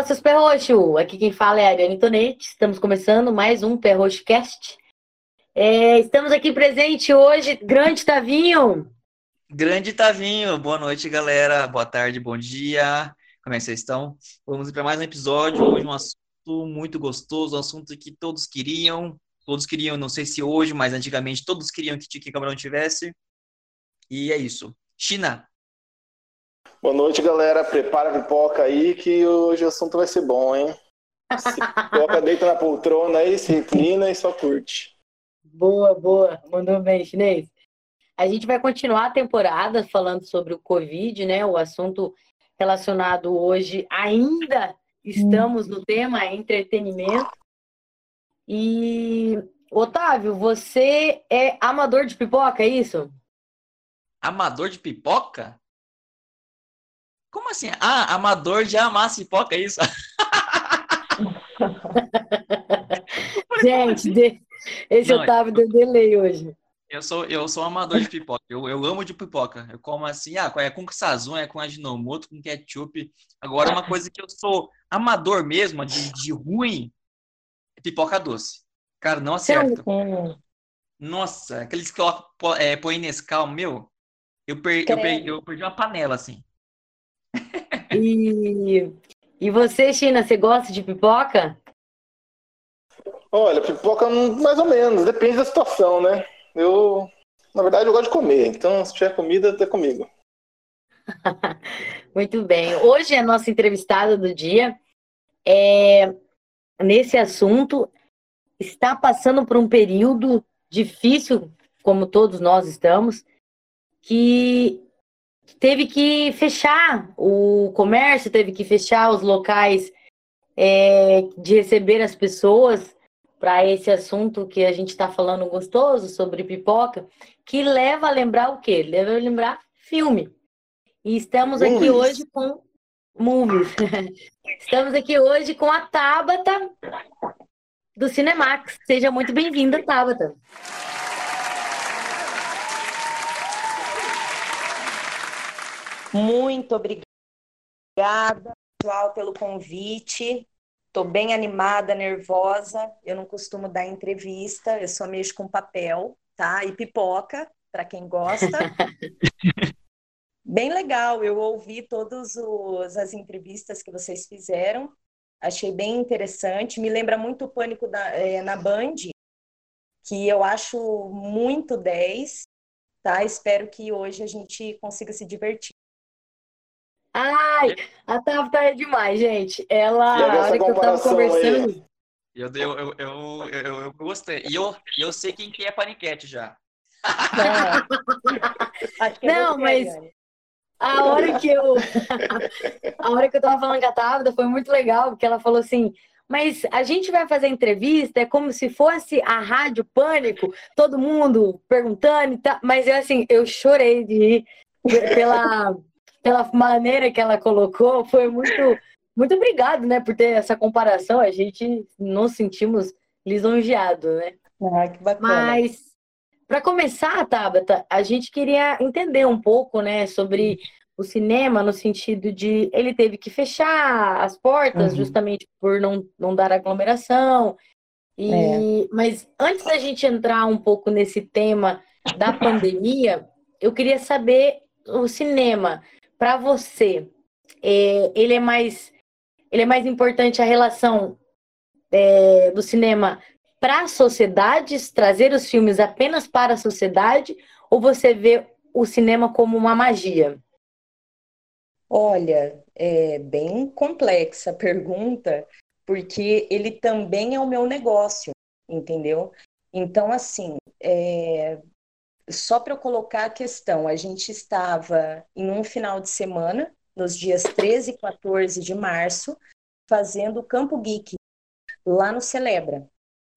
Fala, seus perroxos! Aqui quem fala é a Ariane. Estamos começando mais um Perroxcast. É, estamos aqui presente hoje, grande Tavinho. Grande Tavinho, boa noite, galera. Boa tarde, bom dia. Como é que vocês estão? Vamos para mais um episódio. Hoje um assunto muito gostoso, um assunto que todos queriam. Todos queriam, não sei se hoje, mas antigamente todos queriam que Tiki Camarão tivesse. E é isso. China, Boa noite, galera. Prepara a pipoca aí que hoje o assunto vai ser bom, hein? Se pipoca deita na poltrona aí, se reclina e só curte. Boa, boa. Mandou bem, chinês. A gente vai continuar a temporada falando sobre o Covid, né? O assunto relacionado hoje ainda estamos no tema entretenimento. E Otávio, você é amador de pipoca, é isso? Amador de pipoca? Como assim? Ah, amador de amar pipoca, é isso? Gente, de... esse Não, Otávio deu delay hoje. Eu sou, eu sou amador de pipoca. Eu, eu amo de pipoca. Eu como assim, ah, é com sazon, é com aginomoto, com ketchup. Agora, uma coisa que eu sou amador mesmo, de, de ruim, é pipoca doce. Cara, não acerto. Nossa, aqueles que colocam, é, põe Nescau, meu, eu, per, eu, per, eu perdi uma panela, assim. E, e você, China, você gosta de pipoca? Olha, pipoca mais ou menos, depende da situação, né? Eu, na verdade, eu gosto de comer, então se tiver comida, até comigo. Muito bem. Hoje a nossa entrevistada do dia é nesse assunto está passando por um período difícil, como todos nós estamos, que teve que fechar o comércio, teve que fechar os locais é, de receber as pessoas para esse assunto que a gente está falando gostoso sobre pipoca, que leva a lembrar o quê? Leva a lembrar filme. E estamos aqui hoje com movies. estamos aqui hoje com a Tabata do Cinemax. Seja muito bem-vinda, Tabata. Muito obrigada, pessoal, pelo convite. Estou bem animada, nervosa. Eu não costumo dar entrevista, eu só mexo com papel, tá? E pipoca, para quem gosta. bem legal, eu ouvi todas as entrevistas que vocês fizeram. Achei bem interessante. Me lembra muito o Pânico da, é, na Band, que eu acho muito 10. Tá? Espero que hoje a gente consiga se divertir. Ai, a Tabata é demais, gente. Ela, a hora que eu tava conversando. Eu, eu, eu, eu, eu, eu, gostei. E eu, eu sei quem que é paniquete já. Não, é Não mas a hora que eu. a hora que eu tava falando com a Tabata foi muito legal, porque ela falou assim. Mas a gente vai fazer entrevista, é como se fosse a Rádio Pânico, todo mundo perguntando e tal. Mas eu, assim, eu chorei de rir pela, pela maneira que ela colocou, foi muito, muito obrigado, né, por ter essa comparação. A gente nos sentimos lisonjeados, né? Ah, que bacana. Mas, para começar, Tabata, a gente queria entender um pouco, né, sobre o cinema no sentido de ele teve que fechar as portas uhum. justamente por não, não dar aglomeração. E, é. Mas antes da gente entrar um pouco nesse tema da pandemia, eu queria saber o cinema para você, é, ele é mais ele é mais importante a relação é, do cinema para as sociedades, trazer os filmes apenas para a sociedade, ou você vê o cinema como uma magia? Olha, é bem complexa a pergunta, porque ele também é o meu negócio, entendeu? Então, assim, é, só para eu colocar a questão, a gente estava em um final de semana, nos dias 13 e 14 de março, fazendo o Campo Geek, lá no Celebra.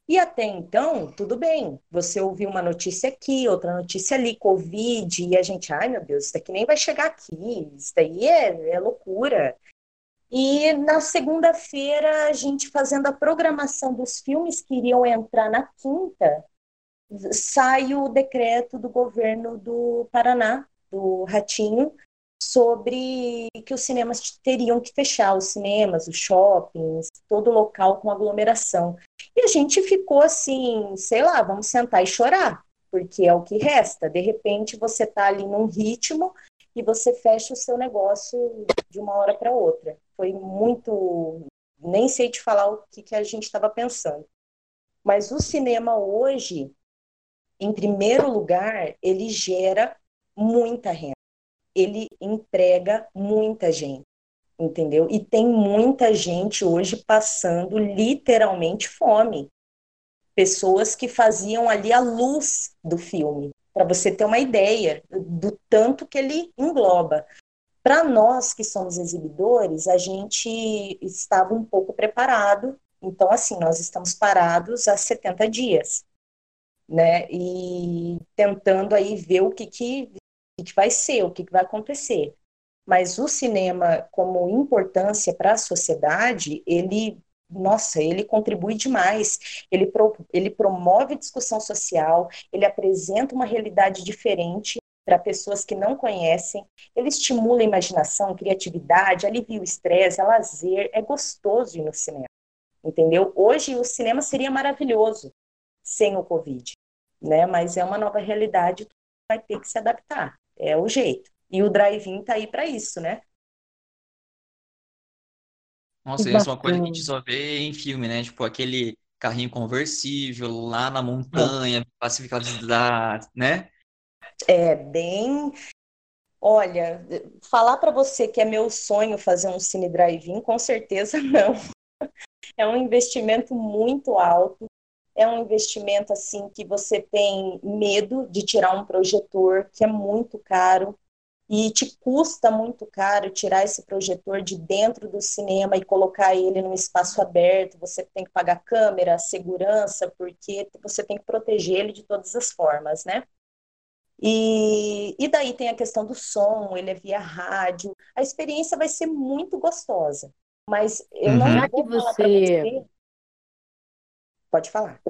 E até então, tudo bem. Você ouviu uma notícia aqui, outra notícia ali, Covid, e a gente, ai meu Deus, isso daqui nem vai chegar aqui, isso daí é, é loucura. E na segunda-feira, a gente fazendo a programação dos filmes que iriam entrar na quinta, sai o decreto do governo do Paraná, do Ratinho, sobre que os cinemas teriam que fechar, os cinemas, os shoppings, todo local com aglomeração. E a gente ficou assim, sei lá, vamos sentar e chorar, porque é o que resta. De repente você está ali num ritmo e você fecha o seu negócio de uma hora para outra. Foi muito. Nem sei te falar o que, que a gente estava pensando. Mas o cinema hoje, em primeiro lugar, ele gera muita renda. Ele emprega muita gente, entendeu? E tem muita gente hoje passando literalmente fome. Pessoas que faziam ali a luz do filme, para você ter uma ideia do tanto que ele engloba. Para nós que somos exibidores, a gente estava um pouco preparado. Então, assim, nós estamos parados há 70 dias, né? E tentando aí ver o que, que, que vai ser, o que, que vai acontecer. Mas o cinema, como importância para a sociedade, ele nossa, ele contribui demais. Ele, pro, ele promove discussão social, ele apresenta uma realidade diferente para pessoas que não conhecem, ele estimula a imaginação, criatividade, alivia o estresse, é lazer, é gostoso ir no cinema, entendeu? Hoje o cinema seria maravilhoso sem o Covid, né? Mas é uma nova realidade, vai ter que se adaptar, é o jeito. E o drive-in tá aí para isso, né? Nossa, isso é uma coisa que a gente só vê em filme, né? Tipo, aquele carrinho conversível lá na montanha, pacificado da, né? É bem. Olha, falar para você que é meu sonho fazer um cine drive-in, com certeza não. É um investimento muito alto. É um investimento assim que você tem medo de tirar um projetor, que é muito caro e te custa muito caro tirar esse projetor de dentro do cinema e colocar ele num espaço aberto. Você tem que pagar câmera, segurança, porque você tem que proteger ele de todas as formas, né? E, e daí tem a questão do som, ele é via rádio. A experiência vai ser muito gostosa, mas eu uhum. não já que você... você... Pode falar.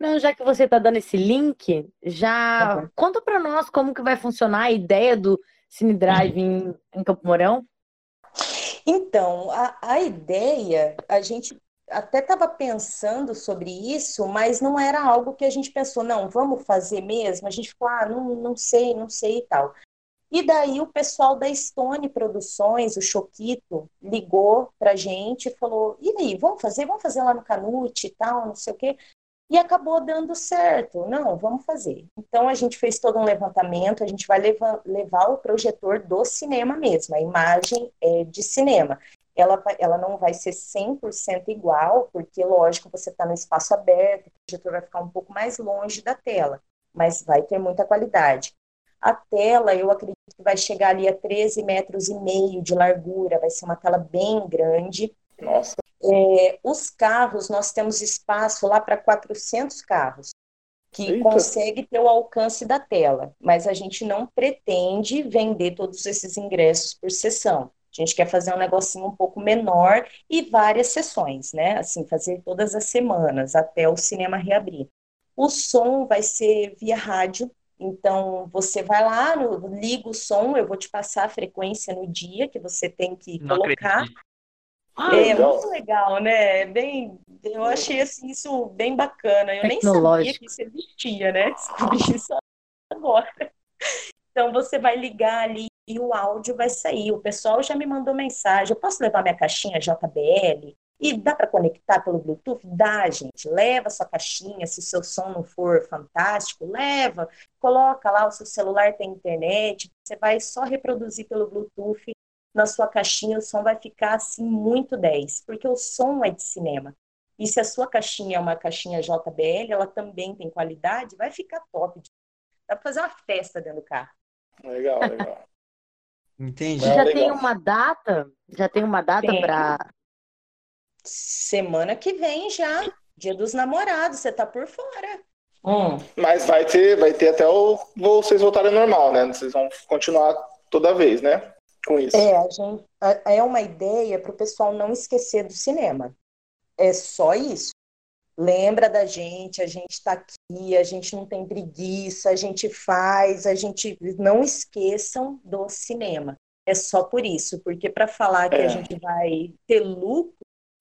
Não, já que você está dando esse link, já uhum. conta para nós como que vai funcionar a ideia do Cine Drive em, em Campo Mourão? Então, a, a ideia, a gente até estava pensando sobre isso, mas não era algo que a gente pensou, não, vamos fazer mesmo? A gente ficou, ah, não, não sei, não sei e tal. E daí o pessoal da Stone Produções, o Choquito, ligou pra gente e falou, e aí, vamos fazer? Vamos fazer lá no Canute e tal, não sei o quê. E acabou dando certo. Não, vamos fazer. Então a gente fez todo um levantamento, a gente vai levar, levar o projetor do cinema mesmo, a imagem é de cinema. Ela, ela não vai ser 100% igual, porque, lógico, você está no espaço aberto, o projetor vai ficar um pouco mais longe da tela, mas vai ter muita qualidade. A tela, eu acredito que vai chegar ali a 13 metros e meio de largura, vai ser uma tela bem grande. Nossa. É, os carros, nós temos espaço lá para 400 carros, que Eita. consegue ter o alcance da tela, mas a gente não pretende vender todos esses ingressos por sessão. A gente quer fazer um negocinho um pouco menor e várias sessões, né? Assim, fazer todas as semanas até o cinema reabrir. O som vai ser via rádio, então você vai lá, no, liga o som, eu vou te passar a frequência no dia que você tem que não colocar. Acredito. Ah, é legal. muito legal, né? Bem, eu achei assim, isso bem bacana. Eu nem sabia que isso existia, né? Descobri isso agora. Então você vai ligar ali e o áudio vai sair. O pessoal já me mandou mensagem. Eu posso levar minha caixinha JBL? E dá para conectar pelo Bluetooth? Dá, gente. Leva sua caixinha. Se o seu som não for fantástico, leva. Coloca lá, o seu celular tem internet. Você vai só reproduzir pelo Bluetooth na sua caixinha o som vai ficar assim muito 10, porque o som é de cinema. E se a sua caixinha é uma caixinha JBL, ela também tem qualidade, vai ficar top. Dá para fazer uma festa dentro do carro. Legal, legal. Entendi. Já legal. tem uma data? Já tem uma data para semana que vem já, Dia dos Namorados, você tá por fora. Hum. Mas vai ter, vai ter até o vocês voltarem normal, né? Vocês vão continuar toda vez, né? com isso. É, a gente, é uma ideia para o pessoal não esquecer do cinema. É só isso. Lembra da gente, a gente está aqui, a gente não tem preguiça, a gente faz, a gente não esqueçam do cinema. é só por isso, porque para falar que É. a gente vai ter lucro,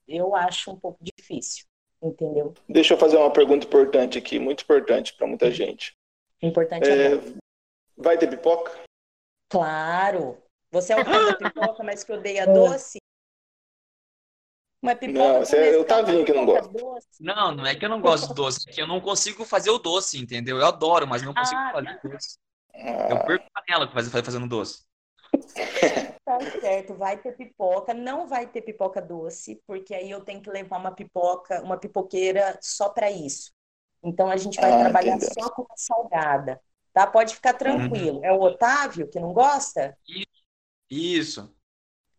eu acho um pouco difícil, entendeu? Deixa eu fazer uma pergunta importante aqui, muito importante para muita gente. O importante é, É, vai ter pipoca? Claro. Você é o cara da pipoca, mas que odeia doce? Uma pipoca Não, com esse é o Nescau, Tavinho que não gosta. doce. Não, não é que eu não gosto de doce, é que eu não consigo fazer o doce, entendeu? Eu adoro, mas não consigo Ah, fazer doce. Ah, Eu perco a panela faz- faz- fazendo doce. Tá certo, vai ter pipoca, não vai ter pipoca doce, porque aí eu tenho que levar uma pipoca, uma pipoqueira só para isso. Então a gente vai Ah, trabalhar entendeu. só com a salgada, tá? Pode ficar tranquilo. É o Otávio que não gosta? Isso.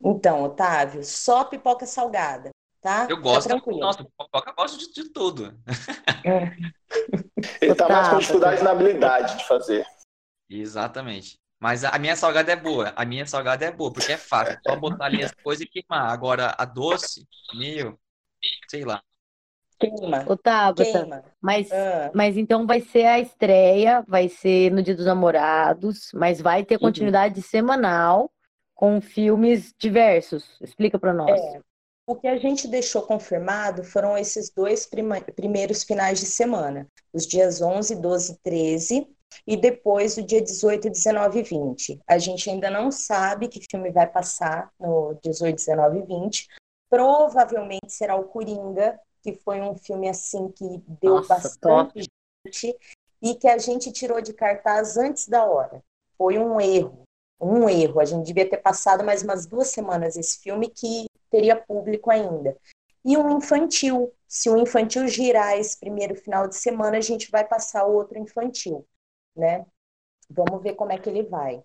Então, Otávio, só pipoca salgada, tá? Eu gosto. tranquilo. Nossa, pipoca eu gosto de, de tudo. ele tá mais com Otávio. dificuldade na habilidade de fazer. Exatamente. Mas a minha salgada é boa. A minha salgada é boa, porque é fácil. É só botar ali as coisas e queimar. Agora, a doce, meu, sei lá. Queima, Ô, Tabata, queima. mas, Ah, mas então vai ser a estreia, vai ser no Dia dos Namorados, mas vai ter Uhum. continuidade semanal com filmes diversos. Explica pra nós. É. O que a gente deixou confirmado foram esses dois prima- primeiros finais de semana, os dias 11, 12 e 13, e depois o dia 18, 19 e 20. A gente ainda não sabe que filme vai passar no 18, 19 e 20. Provavelmente será o Coringa, que foi um filme assim que deu Nossa, bastante gente e que a gente tirou de cartaz antes da hora. Foi um erro, um erro. A gente devia ter passado mais umas duas semanas esse filme que teria público ainda. E um infantil. Se o infantil girar esse primeiro final de semana, a gente vai passar outro infantil, né? Vamos ver como é que ele vai.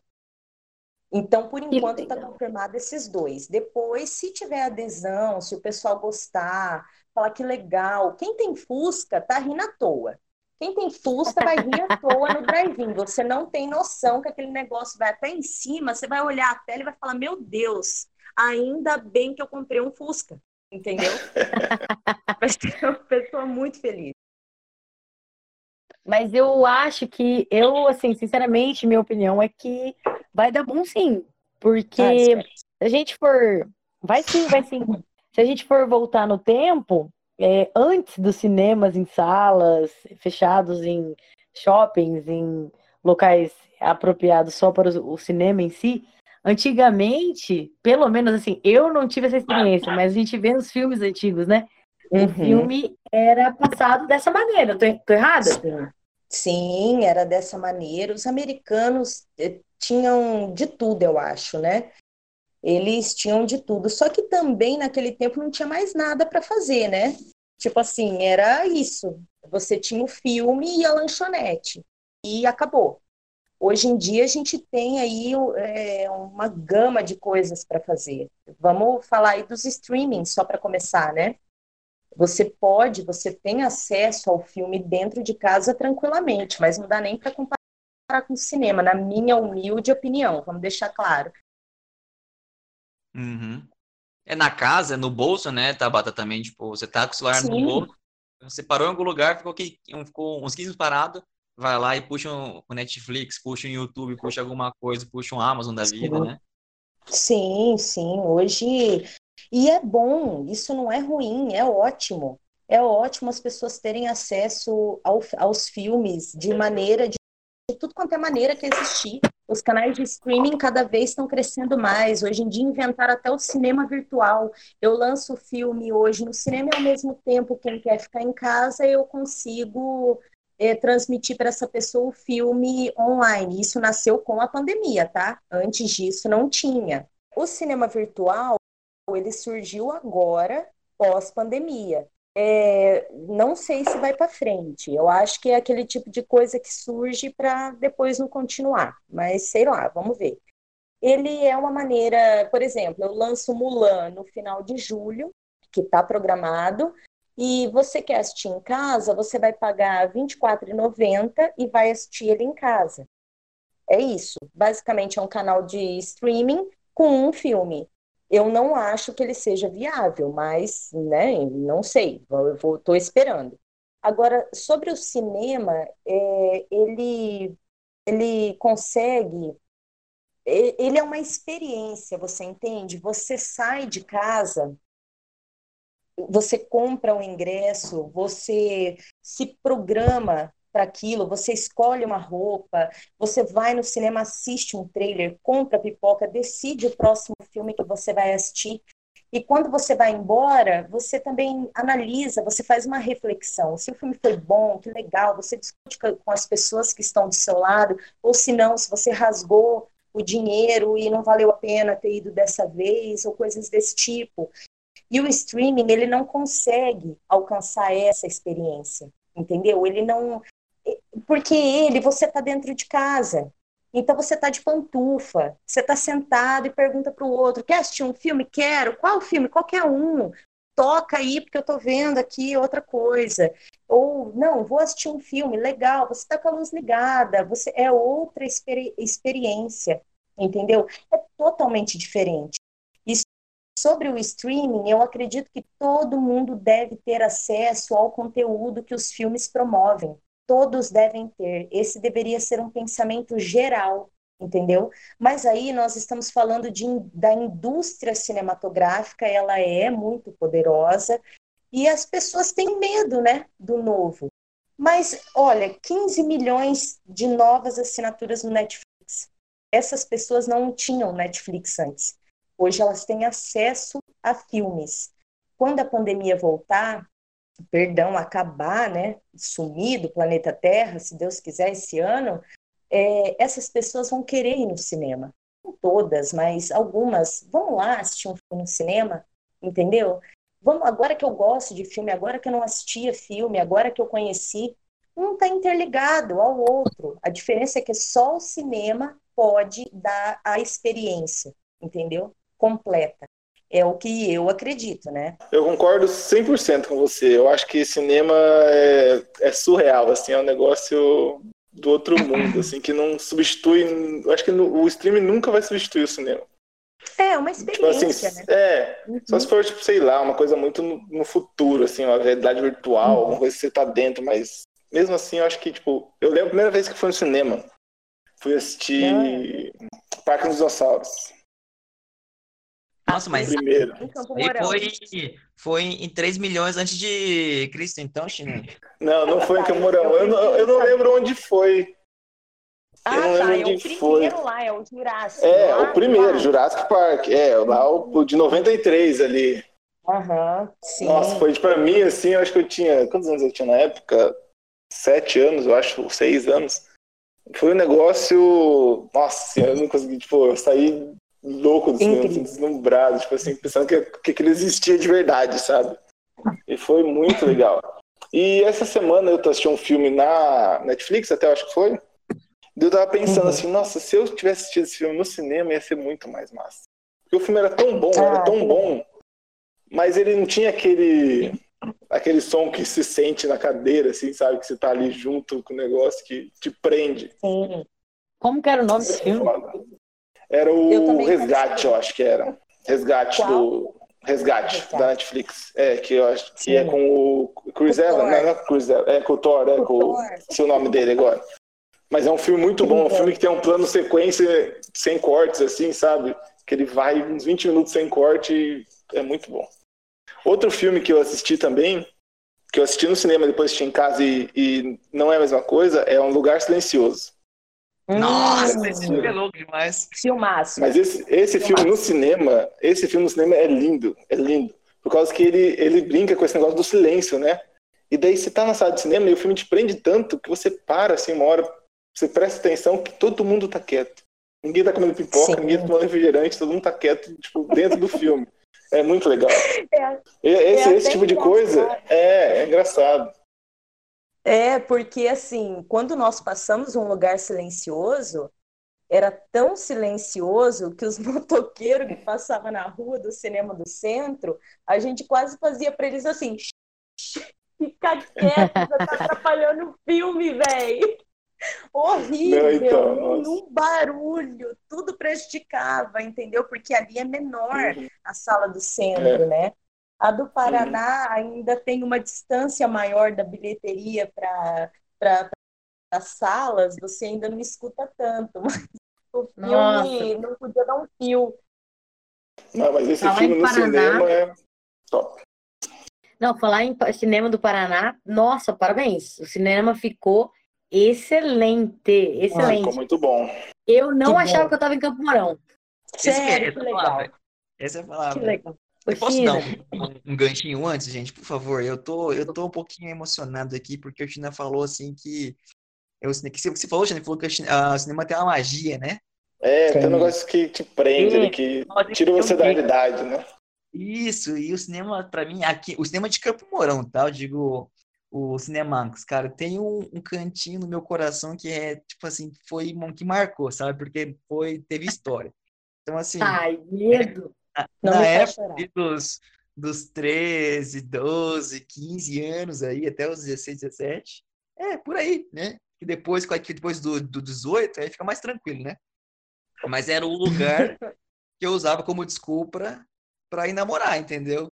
Então, por enquanto, está confirmado esses dois. Depois, se tiver adesão, se o pessoal gostar, falar que legal. Quem tem Fusca tá rindo à toa. Quem tem Fusca vai rir à toa no drive-in. Você não tem noção que aquele negócio vai até em cima, você vai olhar a tela e vai falar: Meu Deus, ainda bem que eu comprei um Fusca. Entendeu? Vai ser uma pessoa muito feliz. Mas eu acho que, eu, assim, sinceramente, minha opinião é que vai dar bom sim. Porque Ah, se a gente for. Vai sim, vai sim. Se a gente for voltar no tempo, é, antes dos cinemas em salas, fechados em shoppings, em locais apropriados só para o, o cinema em si, antigamente, pelo menos assim, eu não tive essa experiência, mas a gente vê nos filmes antigos, né? O Uhum. filme era passado dessa maneira. Tô, tô errada? Sim. Sim, era dessa maneira. Os americanos eh, tinham de tudo, eu acho, né? Eles tinham de tudo. Só que também naquele tempo não tinha mais nada para fazer, né? Tipo assim, era isso. Você tinha o filme e a lanchonete. E acabou. Hoje em dia a gente tem aí é, uma gama de coisas para fazer. Vamos falar aí dos streamings, só para começar, né? Você pode, você tem acesso ao filme dentro de casa tranquilamente, mas não dá nem para comparar com o cinema, na minha humilde opinião, vamos deixar claro. Uhum. É na casa, é no bolso, né, Tabata, também, tipo, você tá com o celular no Sim. bolso, você parou em algum lugar, ficou, aqui, ficou uns 15 minutos parado, vai lá e puxa um, o Netflix, puxa um YouTube, puxa alguma coisa, puxa um Amazon da vida, né? Sim, sim, hoje. E é bom, isso não é ruim, é ótimo. É ótimo as pessoas terem acesso ao- aos filmes de maneira, de, de tudo quanto é maneira que existir. Os canais de streaming cada vez estão crescendo mais. Hoje em dia inventaram até o cinema virtual. Eu lanço o filme hoje no cinema e ao mesmo tempo quem quer ficar em casa, eu consigo é, transmitir para essa pessoa o filme online. Isso nasceu com a pandemia, tá? Antes disso não tinha. O cinema virtual, ele surgiu agora, pós-pandemia. É, não sei se vai para frente. Eu acho que é aquele tipo de coisa que surge para depois não continuar. Mas sei lá, vamos ver. Ele é uma maneira, por exemplo, eu lanço Mulan no final de julho, que está programado, e você quer assistir em casa, você vai pagar R$ 24,90 e vai assistir ele em casa. É isso. Basicamente é um canal de streaming com um filme. Eu não acho que ele seja viável, mas, né, não sei, eu esperando. Agora, sobre o cinema, é, ele, ele consegue ele é uma experiência, você entende? Você sai de casa, você compra um ingresso, você se programa para aquilo, você escolhe uma roupa, você vai no cinema, assiste um trailer, compra pipoca, decide o próximo filme que você vai assistir. E quando você vai embora, você também analisa, você faz uma reflexão. Se o filme foi bom, que legal, você discute com as pessoas que estão do seu lado, ou se não, se você rasgou o dinheiro e não valeu a pena ter ido dessa vez, ou coisas desse tipo. E o streaming, ele não consegue alcançar essa experiência, entendeu? Ele não. Porque ele, você está dentro de casa. Então você está de pantufa, você está sentado e pergunta para o outro: quer assistir um filme? Quero. Qual filme? Qualquer um. Toca aí, porque eu estou vendo aqui outra coisa. Ou, não, vou assistir um filme, legal, você está com a luz ligada, você é outra experi experiência, entendeu? É totalmente diferente. E sobre o streaming, eu acredito que todo mundo deve ter acesso ao conteúdo que os filmes promovem todos devem ter. Esse deveria ser um pensamento geral, entendeu? Mas aí nós estamos falando de, da indústria cinematográfica, ela é muito poderosa e as pessoas têm medo, né, do novo. Mas olha, 15 milhões de novas assinaturas no Netflix. Essas pessoas não tinham Netflix antes. Hoje elas têm acesso a filmes. Quando a pandemia voltar, perdão, acabar, né, sumir do planeta Terra, se Deus quiser, esse ano, é, essas pessoas vão querer ir no cinema. Não todas, mas algumas vão lá assistir um filme no cinema, entendeu? Vamos, agora que eu gosto de filme, agora que eu não assistia filme, agora que eu conheci, um está interligado ao outro. A diferença é que só o cinema pode dar a experiência, entendeu? Completa. É o que eu acredito, né? Eu concordo 100% com você. Eu acho que cinema é, é surreal, assim, é um negócio do outro mundo, assim, que não substitui. Eu acho que o streaming nunca vai substituir o cinema. É, uma experiência, tipo assim, né? É, uhum. só se for, tipo, sei lá, uma coisa muito no, no, futuro, assim, uma realidade virtual, uhum. uma coisa que você tá dentro, mas mesmo assim, eu acho que, tipo, eu lembro a primeira vez que fui no cinema, fui assistir é. Parque dos Dinossauros. Nossa, mas primeiro. foi, foi em 3 milhões antes de Cristo, então, China? Não, não foi em Campo Mourão. Eu não, eu não lembro onde foi. Ah, tá. É o primeiro foi. lá, é o Jurassic. É, lá, o primeiro, lá. Jurassic Park. É, lá o de 93 ali. Aham, uhum, sim. Nossa, foi pra mim, assim, eu acho que eu tinha. Quantos anos eu tinha na época? Sete anos, eu acho, seis anos. Foi um negócio. Nossa, eu não consegui, tipo, eu saí louco do cinema, assim, deslumbrado, tipo assim, pensando que, que aquilo existia de verdade, sabe? E foi muito legal. E essa semana eu tô assistindo um filme na Netflix, até acho que foi. E eu tava pensando uhum. assim, nossa, se eu tivesse assistido esse filme no cinema, ia ser muito mais massa. Porque o filme era tão bom, ah, era tão bom, mas ele não tinha aquele aquele som que se sente na cadeira, assim, sabe? Que você tá ali junto com o negócio que te prende. Sim. Como que era o nome desse filme? Era o Resgate, eu acho que era. Resgate Qual? do. Resgate, Resgate, da Netflix. É, que eu acho que é Sim. é com o Chris Evans. Não, não é Chris Evans, é com o Thor, é com o. Seu nome dele agora. Mas é um filme muito bom, um filme que tem um plano sequência sem cortes, assim, sabe? Que ele vai uns 20 minutos sem corte e é muito bom. Outro filme que eu assisti também, que eu assisti no cinema, depois assisti em casa e, e não é a mesma coisa, é Um Lugar Silencioso. Nossa, hum. esse filme é louco demais. Filmaço. Mas esse, esse filme no cinema, esse filme no cinema é lindo, é lindo. Por causa que ele, ele brinca com esse negócio do silêncio, né? E daí você tá na sala de cinema e o filme te prende tanto que você para assim uma hora, você presta atenção que todo mundo tá quieto. Ninguém tá comendo pipoca, Sim. ninguém tá tomando refrigerante, todo mundo tá quieto, tipo, dentro do filme. É muito legal. É, esse, é esse tipo de coisa é, é engraçado. É, porque assim, quando nós passamos um lugar silencioso, era tão silencioso que os motoqueiros que passavam na rua do cinema do centro, a gente quase fazia para eles assim: fica quieto, você tá atrapalhando o filme, velho. Horrível, então, um barulho, tudo prejudicava, entendeu? Porque ali é menor uhum. a sala do centro, é. né? A do Paraná uhum. ainda tem uma distância maior da bilheteria para as salas, você ainda não escuta tanto. Mas O filme Nossa. não podia dar um fio. Não, mas esse Falar filme em no Paraná. cinema é top. Não, falar em cinema do Paraná, nossa, parabéns. O cinema ficou excelente, excelente. Ficou muito bom. Eu não Que achava bom. que eu tava em Campo Mourão. Que é- Sério, essa que é a palavra. legal. Essa é a Que palavra. Legal. Eu posso China, dar um, um- ganchinho antes, gente, por favor? Eu tô, eu tô um pouquinho emocionado aqui, porque o China falou assim que. Eu, que você você falou, China, falou que o cine- o cinema tem uma magia, né? É, tem um negócio que te prende, ali, que tira você da realidade, né? Isso, e o cinema, pra mim, aqui, o cinema de Campo Mourão, tá? Eu digo, o Cinemax, cara, tem um, um cantinho no meu coração que é, tipo assim, foi um que marcou, sabe? Porque foi, teve história. Então, assim, Ai, medo. Não na época dos, dos 13, 12, 15 anos aí, até os 16, 17, é, por aí, né? E depois, depois do, do 18, aí fica mais tranquilo, né? Mas era o lugar que eu usava como desculpa para ir namorar, entendeu?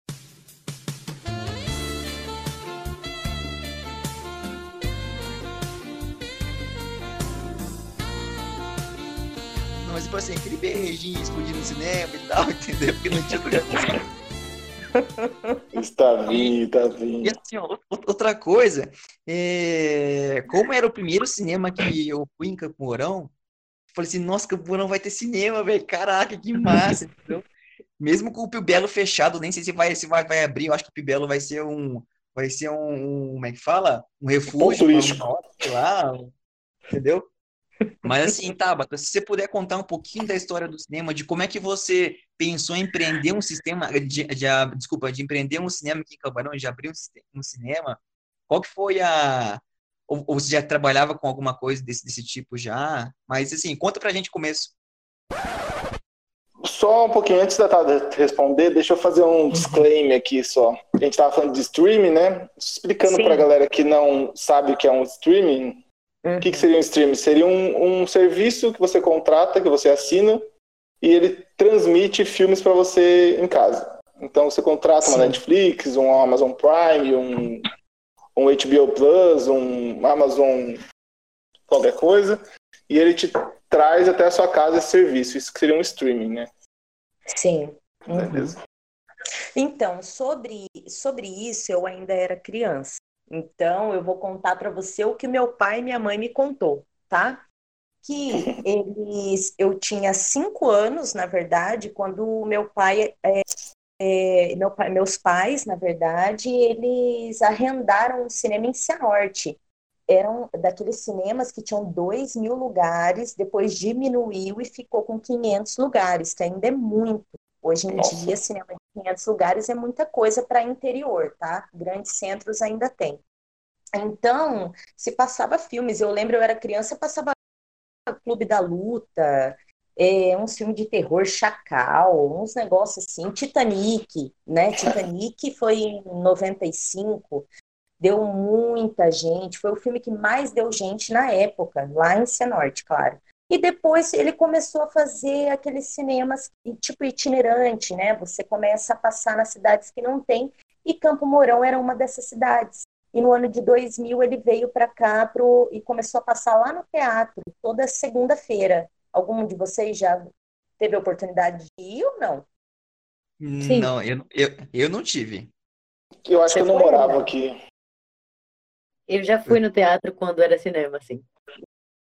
Tipo assim, aquele beijinho explodindo no cinema e tal, entendeu? Porque não tinha lugar Está vindo, está E vindo. assim, ó, ou- outra coisa, é, como era o primeiro cinema que eu fui em Campo Mourão, falei assim, nossa, Campo Mourão vai ter cinema, velho, caraca, que massa, entendeu? Mesmo com o Pio Belo fechado, nem sei se vai, se vai, vai abrir, eu acho que o Pio Belo vai ser um, vai ser um, um- como é que fala? Um refúgio, turístico. uma- sei lá, um- entendeu? Mas assim, Tabata, se você puder contar um pouquinho da história do cinema, de como é que você pensou em empreender um sistema, de, de- a- desculpa, de empreender um cinema aqui em Camarão, de abrir um, um cinema, qual que foi a... Ou, ou você já trabalhava com alguma coisa desse, desse tipo já? Mas assim, conta pra gente o começo. Só um pouquinho antes da Tada responder, deixa eu fazer um disclaimer aqui só. A gente estava falando de streaming, né? Explicando Sim. para a galera que não sabe o que é um streaming. O que, que seria um streaming? Seria um, um serviço que você contrata, que você assina, e ele transmite filmes para você em casa. Então você contrata uma Sim. Netflix, um Amazon Prime, um, um HBO Plus, um Amazon qualquer coisa, e ele te traz até a sua casa esse serviço. Isso que seria um streaming, né? Sim. Uhum. Beleza. Então, sobre, sobre isso, eu ainda era criança. Então, eu vou contar para você o que meu pai e minha mãe me contou, tá? Que eles, eu tinha cinco anos, na verdade, quando meu pai, é, é, meu pai, meus pais, na verdade, eles arrendaram um cinema em Cianorte. Eram daqueles cinemas que tinham dois mil lugares, depois diminuiu e ficou com 500 lugares, que ainda é muito. Hoje em Nossa. dia, cinema de 500 lugares é muita coisa para interior, tá? Grandes centros ainda tem. Então, se passava filmes, eu lembro, eu era criança, passava Clube da Luta, é, uns filmes de terror, Chacal, uns negócios assim, Titanic, né? Titanic foi em 95, deu muita gente, foi o filme que mais deu gente na época, lá em Cianorte, claro. E depois ele começou a fazer aqueles cinemas tipo itinerante, né? Você começa a passar nas cidades que não tem, e Campo Mourão era uma dessas cidades. E no ano de 2000 ele veio para cá pro, e começou a passar lá no teatro, toda segunda-feira. Algum de vocês já teve a oportunidade de ir ou não? Sim. Não, eu, eu, eu não tive. Eu acho Você que eu não morava né? aqui. Eu já fui no teatro quando era cinema, assim.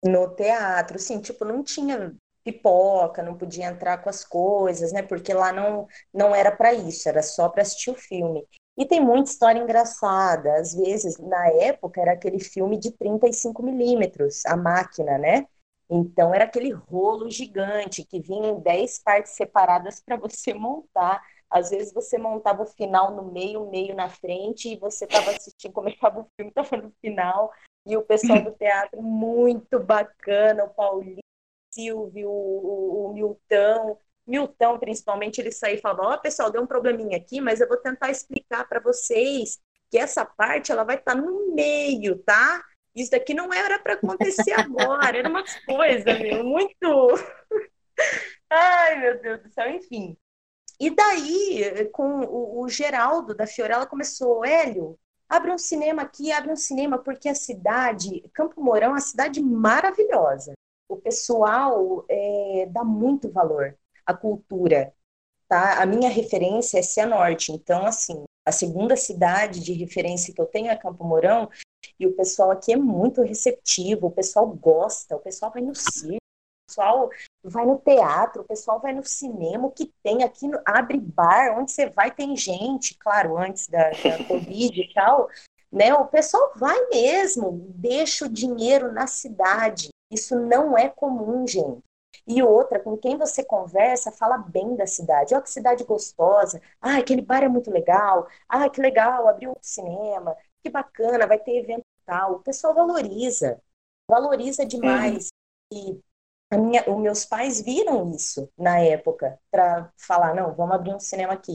No teatro, sim, tipo, não tinha pipoca, não podia entrar com as coisas, né? Porque lá não, não era para isso, era só para assistir o filme. E tem muita história engraçada. Às vezes, na época, era aquele filme de 35 milímetros, a máquina, né? Então, era aquele rolo gigante que vinha em 10 partes separadas para você montar. Às vezes, você montava o final no meio, meio na frente, e você estava assistindo, começava o filme, estava no final. E o pessoal do teatro, muito bacana, o Paulinho, o Silvio, o, o, Milton. Milton, principalmente, ele saía e falava: Ó, pessoal, deu um probleminha aqui, mas eu vou tentar explicar para vocês que essa parte ela vai estar no meio, tá? Isso daqui não era para acontecer agora, era umas coisas, meu, muito. Ai, meu Deus do céu, enfim. E daí, com o, o Geraldo da Fiorella começou, Hélio, abre um cinema aqui, abre um cinema, porque a cidade, Campo Mourão é uma cidade maravilhosa. o pessoal é, dá muito valor à cultura, tá? A minha referência é Cianorte, então, assim, a segunda cidade de referência que eu tenho é Campo Mourão, e o pessoal aqui é muito receptivo, o pessoal gosta, o pessoal vai no circo, pessoal vai no teatro, o pessoal vai no cinema, o que tem aqui, abre bar, onde você vai tem gente, claro, antes da, da Covid e tal, né? O pessoal vai mesmo, deixa o dinheiro na cidade. Isso não é comum, gente. E outra, com quem você conversa, fala bem da cidade. Olha que cidade gostosa. Ah, aquele bar é muito legal. Ah, que legal, abriu um cinema. Que bacana, vai ter evento tal. O pessoal valoriza. Valoriza demais. E minha, os meus pais viram isso na época para falar, não, vamos abrir um cinema aqui.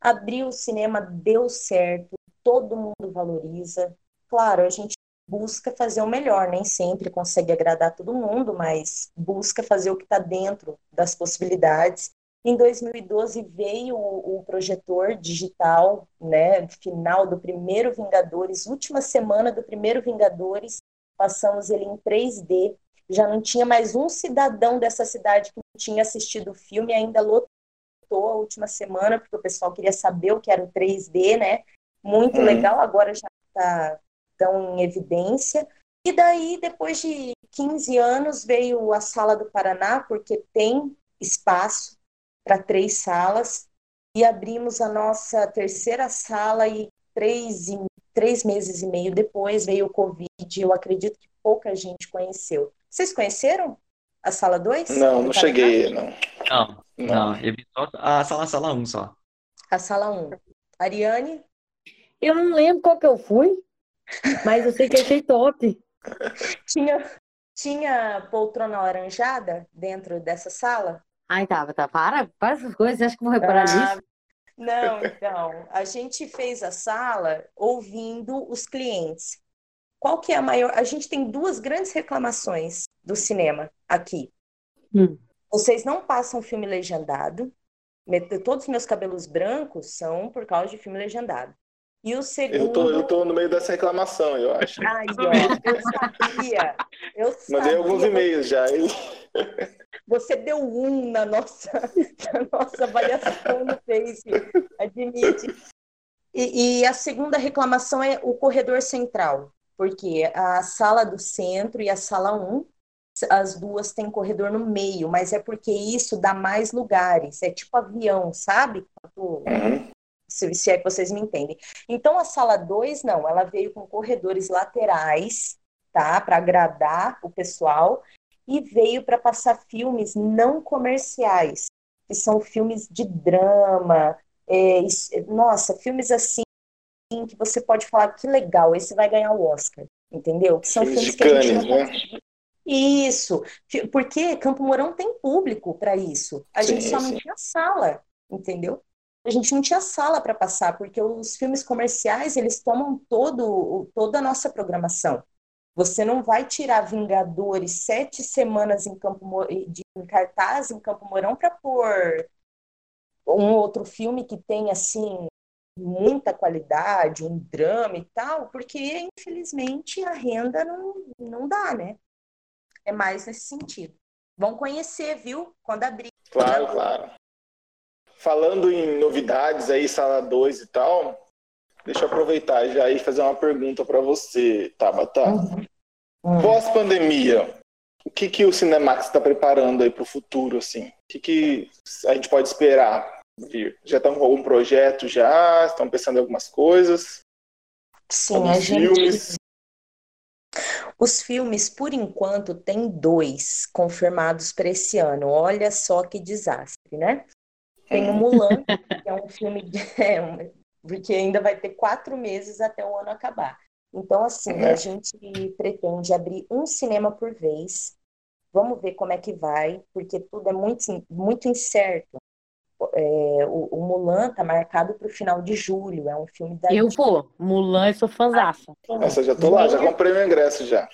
Abriu o cinema, deu certo, todo mundo valoriza. Claro, a gente busca fazer o melhor, nem sempre consegue agradar todo mundo, mas busca fazer o que está dentro das possibilidades. Em 2012 veio o, o, projetor digital, né, final do primeiro Vingadores, última semana do primeiro Vingadores, passamos ele em 3D. Já não tinha mais um cidadão dessa cidade que não tinha assistido o filme, ainda lotou a última semana, porque o pessoal queria saber o que era o 3D, né? Muito hum. legal, agora já está estão em evidência. E daí, depois de 15 anos, veio a Sala do Paraná, porque tem espaço para três salas, e abrimos a nossa terceira sala e três, três meses e meio depois veio o Covid, eu acredito que pouca gente conheceu. Vocês conheceram a sala 2? Não, não cheguei, não. Não, não, eu vi só a sala, sala 1 um só. A sala 1. Um. Ariane? Eu não lembro qual que eu fui. Mas eu sei que achei top. tinha, tinha poltrona laranjada dentro dessa sala? Ai, tava, tá. Para, para essas coisas, acho que vou reparar ah, nisso? Não, então, a gente fez a sala ouvindo os clientes. Qual que é a maior? A gente tem duas grandes reclamações do cinema aqui. Hum. Vocês não passam filme legendado. Todos os meus cabelos brancos são por causa de filme legendado. E o segundo. Eu tô, eu tô no meio dessa reclamação, eu acho. Ai, ó, eu sabia. Eu sabia. Mandei alguns e-mails já. Você deu um na nossa, na nossa avaliação no Face, admite. E, e a segunda reclamação é o corredor central, porque a sala do centro e a sala 1 as duas têm corredor no meio, mas é porque isso dá mais lugares. É tipo avião, sabe? Uhum se, se é que vocês me entendem. Então, a sala 2, não, ela veio com corredores laterais, tá? Para agradar o pessoal, e veio para passar filmes não comerciais, que são filmes de drama, é, nossa, filmes assim que você pode falar que legal, esse vai ganhar o Oscar, entendeu? Que são filmes, filmes que a gente não né? Isso, porque Campo Mourão tem público para isso. A sim, gente só sim. não tinha sala, entendeu? a gente não tinha sala para passar, porque os filmes comerciais, eles tomam todo, toda a nossa programação. Você não vai tirar Vingadores sete semanas em, Campo, de, em cartaz em Campo Mourão para pôr um outro filme que tem, assim, muita qualidade, um drama e tal, porque, infelizmente, a renda não, não dá, né? É mais nesse sentido. Vão conhecer, viu? Quando abrir. Claro, claro falando em novidades aí, sala 2 e tal, deixa eu aproveitar já e fazer uma pergunta para você, Tabata. Uhum. Uhum. Pós-pandemia, o que, que o Cinemax está preparando aí para o futuro, assim? O que, que a gente pode esperar vir? Já estão com algum projeto já? Estão pensando em algumas coisas? Sim, Alguns a gente... Filmes? Os filmes, por enquanto, tem dois confirmados para esse ano. Olha só que desastre, né? Tem o Mulan, que é um filme de, é, um, porque ainda vai ter quatro meses até o ano acabar. Então, assim, a uhum. gente pretende abrir um cinema por vez. Vamos ver como é que vai, porque tudo é muito, muito incerto. É, o, o, Mulan tá marcado para o final de julho. É um filme da. Eu vou. Mulan, eu sou fãzaça. Nossa, já tô lá, já comprei meu ingresso já.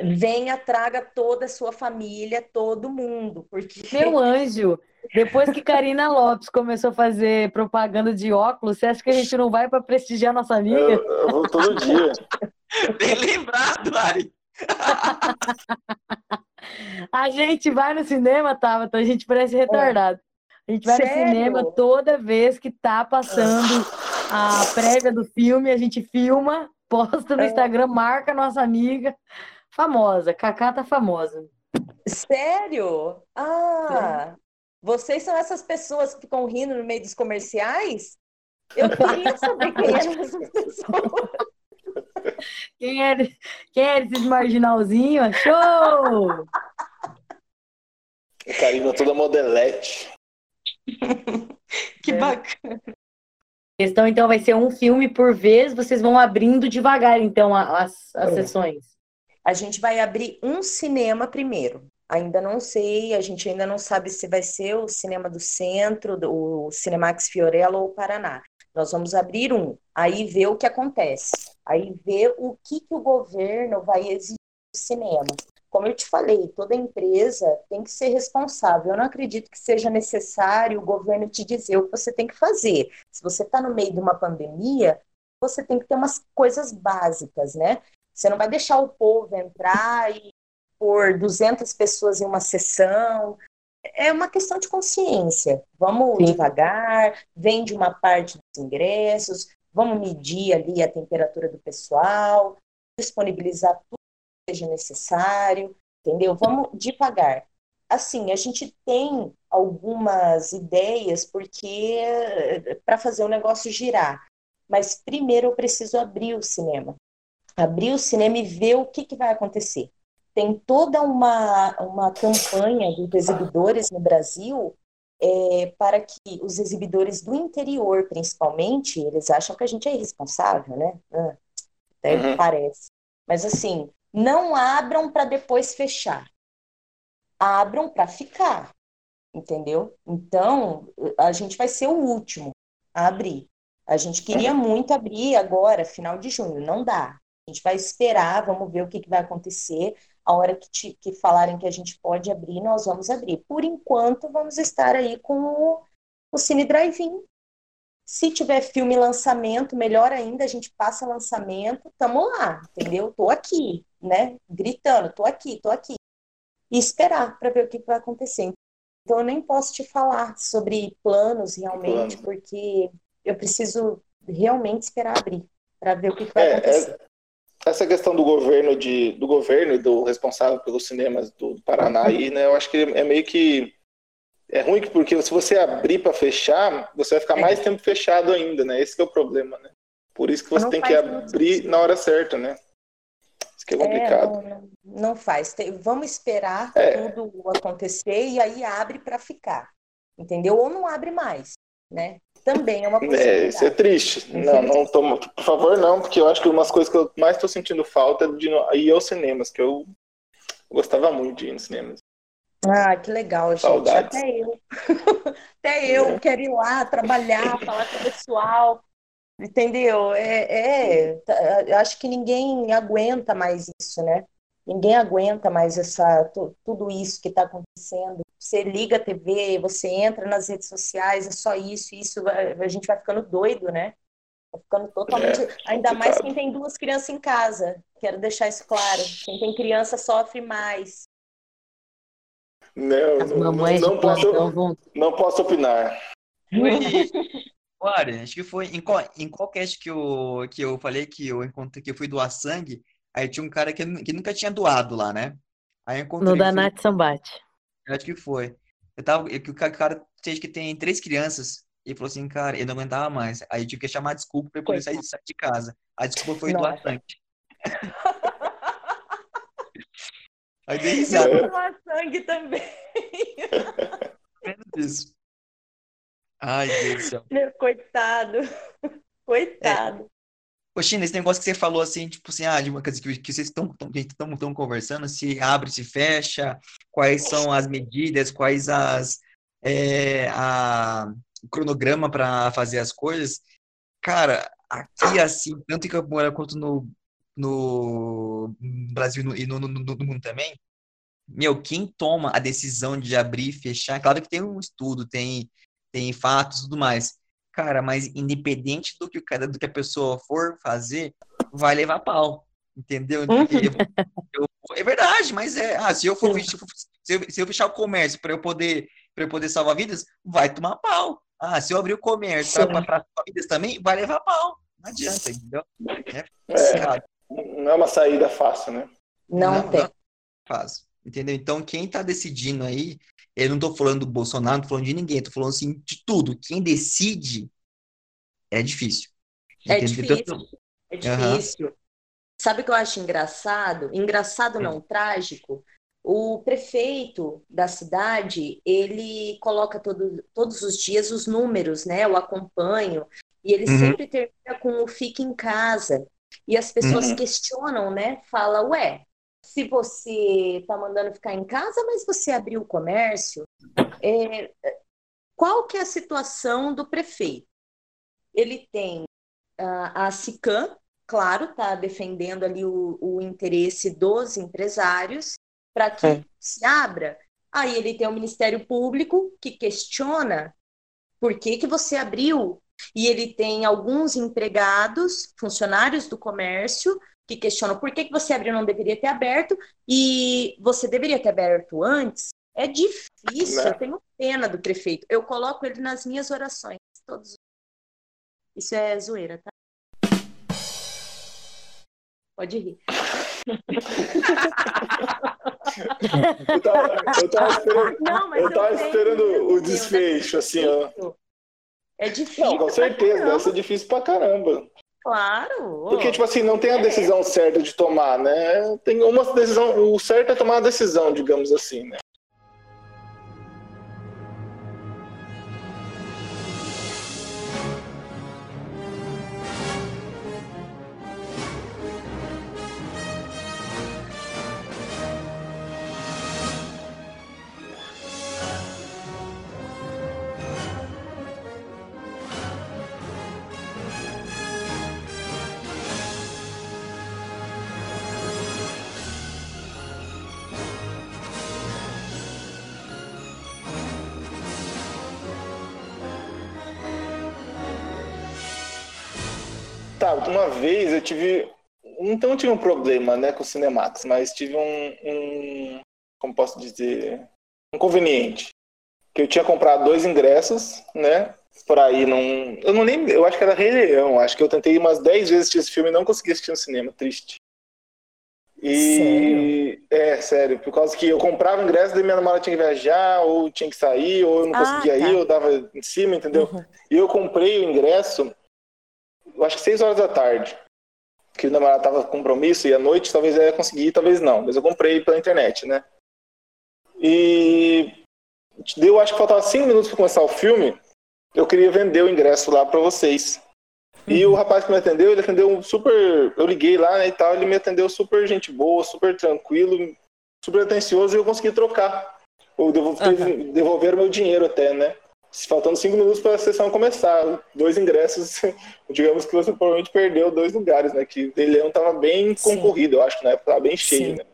Venha, traga toda a sua família, todo mundo, porque. Meu anjo! Depois que Karina Lopes começou a fazer propaganda de óculos, você acha que a gente não vai para prestigiar nossa amiga? Eu, eu vou todo dia. Bem lembrado, Ari. A gente vai no cinema, tava, então a gente parece retardado. A gente vai Sério? no cinema toda vez que tá passando a prévia do filme, a gente filma, posta no É. Instagram, marca a nossa amiga famosa. Cacá tá famosa. Sério? Ah, vocês são essas pessoas que ficam rindo no meio dos comerciais? Eu queria saber quem eram essas pessoas. Quem é, quem é esses marginalzinhos? Show! Karina toda modelete. Que É. bacana. A questão, então, vai ser um filme por vez, vocês vão abrindo devagar, então, as, as É. sessões. A gente vai abrir um cinema primeiro. Ainda não sei, a gente ainda não sabe se vai ser o Cinema do Centro, o Cinemax Fiorello ou Paraná. Nós vamos abrir um, aí ver o que acontece. Aí ver o que, que o governo vai exigir do cinema. Como eu te falei, toda empresa tem que ser responsável. Eu não acredito que seja necessário o governo te dizer o que você tem que fazer. Se você está no meio de uma pandemia, você tem que ter umas coisas básicas, né? Você não vai deixar o povo entrar e pôr 200 pessoas em uma sessão. É uma questão de consciência. Vamos Sim. devagar, vende uma parte dos ingressos, vamos medir ali a temperatura do pessoal, disponibilizar tudo seja necessário, entendeu? Vamos devagar. Assim, a gente tem algumas ideias porque para fazer o negócio girar. Mas primeiro eu preciso abrir o cinema abrir o cinema e ver o que, que vai acontecer. Tem toda uma, uma campanha dos exibidores no Brasil é, para que os exibidores do interior, principalmente, eles acham que a gente é irresponsável, né? Ah, até Uhum. parece. Mas assim, não abram para depois fechar. Abram para ficar, entendeu? Então, a gente vai ser o último a abrir. A gente queria muito abrir agora, final de junho, não dá. A gente vai esperar, vamos ver o que, que vai acontecer. A hora que, te- que falarem que a gente pode abrir, nós vamos abrir. Por enquanto, vamos estar aí com o, o Cine Drive-In. Se tiver filme lançamento, melhor ainda, a gente passa lançamento, tamo lá, entendeu? Tô aqui, né? Gritando, tô aqui, tô aqui. E esperar para ver o que, vai acontecer. Então, eu nem posso te falar sobre planos realmente, porque eu preciso realmente esperar abrir para ver o que, vai É, acontecer. é- essa questão do governo de, do governo e do responsável pelos cinemas do Paraná aí, né? Eu acho que é meio que é ruim que- porque se você abrir para fechar, você vai ficar É. mais tempo fechado ainda, né? Esse que é o problema, né? Por isso que você Não tem que abrir sentido. na hora certa, né? Isso que é É, complicado. não, não, não faz. Vamos esperar É. tudo acontecer e aí abre para ficar, entendeu? Ou não abre mais, né? Também é uma É, possibilidade. isso é triste. Não, não tô, por favor, não, porque eu acho que umas coisas que eu mais tô sentindo falta é de ir aos cinemas, que eu gostava muito de ir nos cinemas. Ah, que legal, gente. Saudades. Até eu. Até eu É. quero ir lá trabalhar, falar com o pessoal. Entendeu? É, é, tá, eu acho que ninguém aguenta mais isso, né? Ninguém aguenta mais essa, tu- tudo isso que está acontecendo. Você liga a TV, você entra nas redes sociais, é só isso, isso, a gente vai ficando doido, né? Vai ficando totalmente. É, Ainda mais quem tem duas crianças em casa. Quero deixar isso claro. Quem tem criança sofre mais. Não, As não, mamães não posso, vão. não posso opinar. Olha, acho que foi em qual, em qual cast que eu, que eu falei que eu encontrei que eu fui doar sangue, aí tinha um cara que, que nunca tinha doado lá, né? Aí eu encontrei, No da Nath Sambate. acho que foi. Eu tava, eu- que o cara, tem- que tem três crianças, e falou assim, cara, eu não aguentava mais. Aí eu tive que chamar desculpa pra poder sair, sair de casa. A desculpa foi doar Nossa. sangue. Aí dei Eu risada vou doar sangue também. vendo isso. Ai, Deus do céu. Meu, coitado. Coitado. Ô, China, esse negócio que você falou assim, tipo assim, ah, de uma coisa que, que vocês estão estão conversando, se abre, se fecha, quais são as medidas, quais as é, a, o cronograma para fazer as coisas. Cara, aqui assim, tanto em Campo Mourão quanto no, no Brasil e no, no, no, no mundo também, meu, quem toma a decisão de abrir e fechar, claro que tem um estudo, tem, tem fatos e tudo mais. Cara, mas independente do que, o cara, do que a pessoa for fazer, vai levar pau. Entendeu? Porque eu- eu- é verdade, mas é. Ah, se eu for, se eu for, Se eu, se eu fechar o comércio para eu poder para eu poder salvar vidas, vai tomar pau. Ah, se eu abrir o comércio para salvar vidas também, vai levar pau. Não adianta, entendeu? É, é, não é uma saída fácil, né? Não, não tem. Não é fácil. Entendeu? Então, quem está decidindo aí, eu não estou falando do Bolsonaro, não estou falando de ninguém, estou falando assim de tudo. Quem decide é difícil. É difícil. Então, é difícil. Uhum. Sabe o que eu acho engraçado? Engraçado não, hum. trágico. O prefeito da cidade, ele coloca todo, todos os dias os números, né? Eu acompanho. E ele uhum. sempre termina com o fique em casa. E as pessoas uhum. questionam, né? Fala, ué, se você está mandando ficar em casa, mas você abriu o comércio, é, qual que é a situação do prefeito? Ele tem a, a SICAM, claro, está defendendo ali o, o, interesse dos empresários para que é. se abra. Aí ele tem o Ministério Público que questiona por que, que você abriu. E ele tem alguns empregados, funcionários do comércio, que questionam por que, que você abriu não deveria ter aberto e você deveria ter aberto antes. É difícil, não. eu tenho pena do prefeito. Eu coloco ele nas minhas orações. Todos. Isso é zoeira, tá? Pode rir. eu tava, eu tava esperando, não, eu tava esperando o desfecho, assim, ó. É difícil. Não, com certeza, deve ser difícil pra caramba. Claro. Porque, tipo assim, não tem a decisão certa de tomar, né? Tem uma decisão, o certo é tomar a decisão, digamos assim, né? Tá, uma vez eu tive. Então eu tive um problema né, com o Cinemax, mas tive um, um. Como posso dizer? Um conveniente. Que eu tinha comprado dois ingressos, né? Pra ir num. Eu não lembro, eu acho que era Rei Leão. Acho que eu tentei umas 10 vezes assistir esse filme e não consegui assistir no cinema, triste. E sério? é, sério, por causa que eu comprava ingresso, daí minha namorada tinha que viajar, ou tinha que sair, ou eu não ah, conseguia tá. ir, eu dava em cima, entendeu? Uhum. E eu comprei o ingresso eu acho que seis horas da tarde. Que o namorado tava com compromisso e à noite talvez eu ia conseguir, talvez não. Mas eu comprei pela internet, né? E deu, acho que faltava cinco minutos para começar o filme. Eu queria vender o ingresso lá para vocês. E o rapaz que me atendeu, ele atendeu super. Eu liguei lá né, e tal, ele me atendeu super gente boa, super tranquilo, super atencioso e eu consegui trocar. Ou devolver, uhum. devolver meu dinheiro até, né? Faltando cinco minutos para a sessão começar. Dois ingressos, digamos que você provavelmente perdeu dois lugares, né? Que o Leão estava bem concorrido, Sim. eu acho, na época estava bem cheio, né?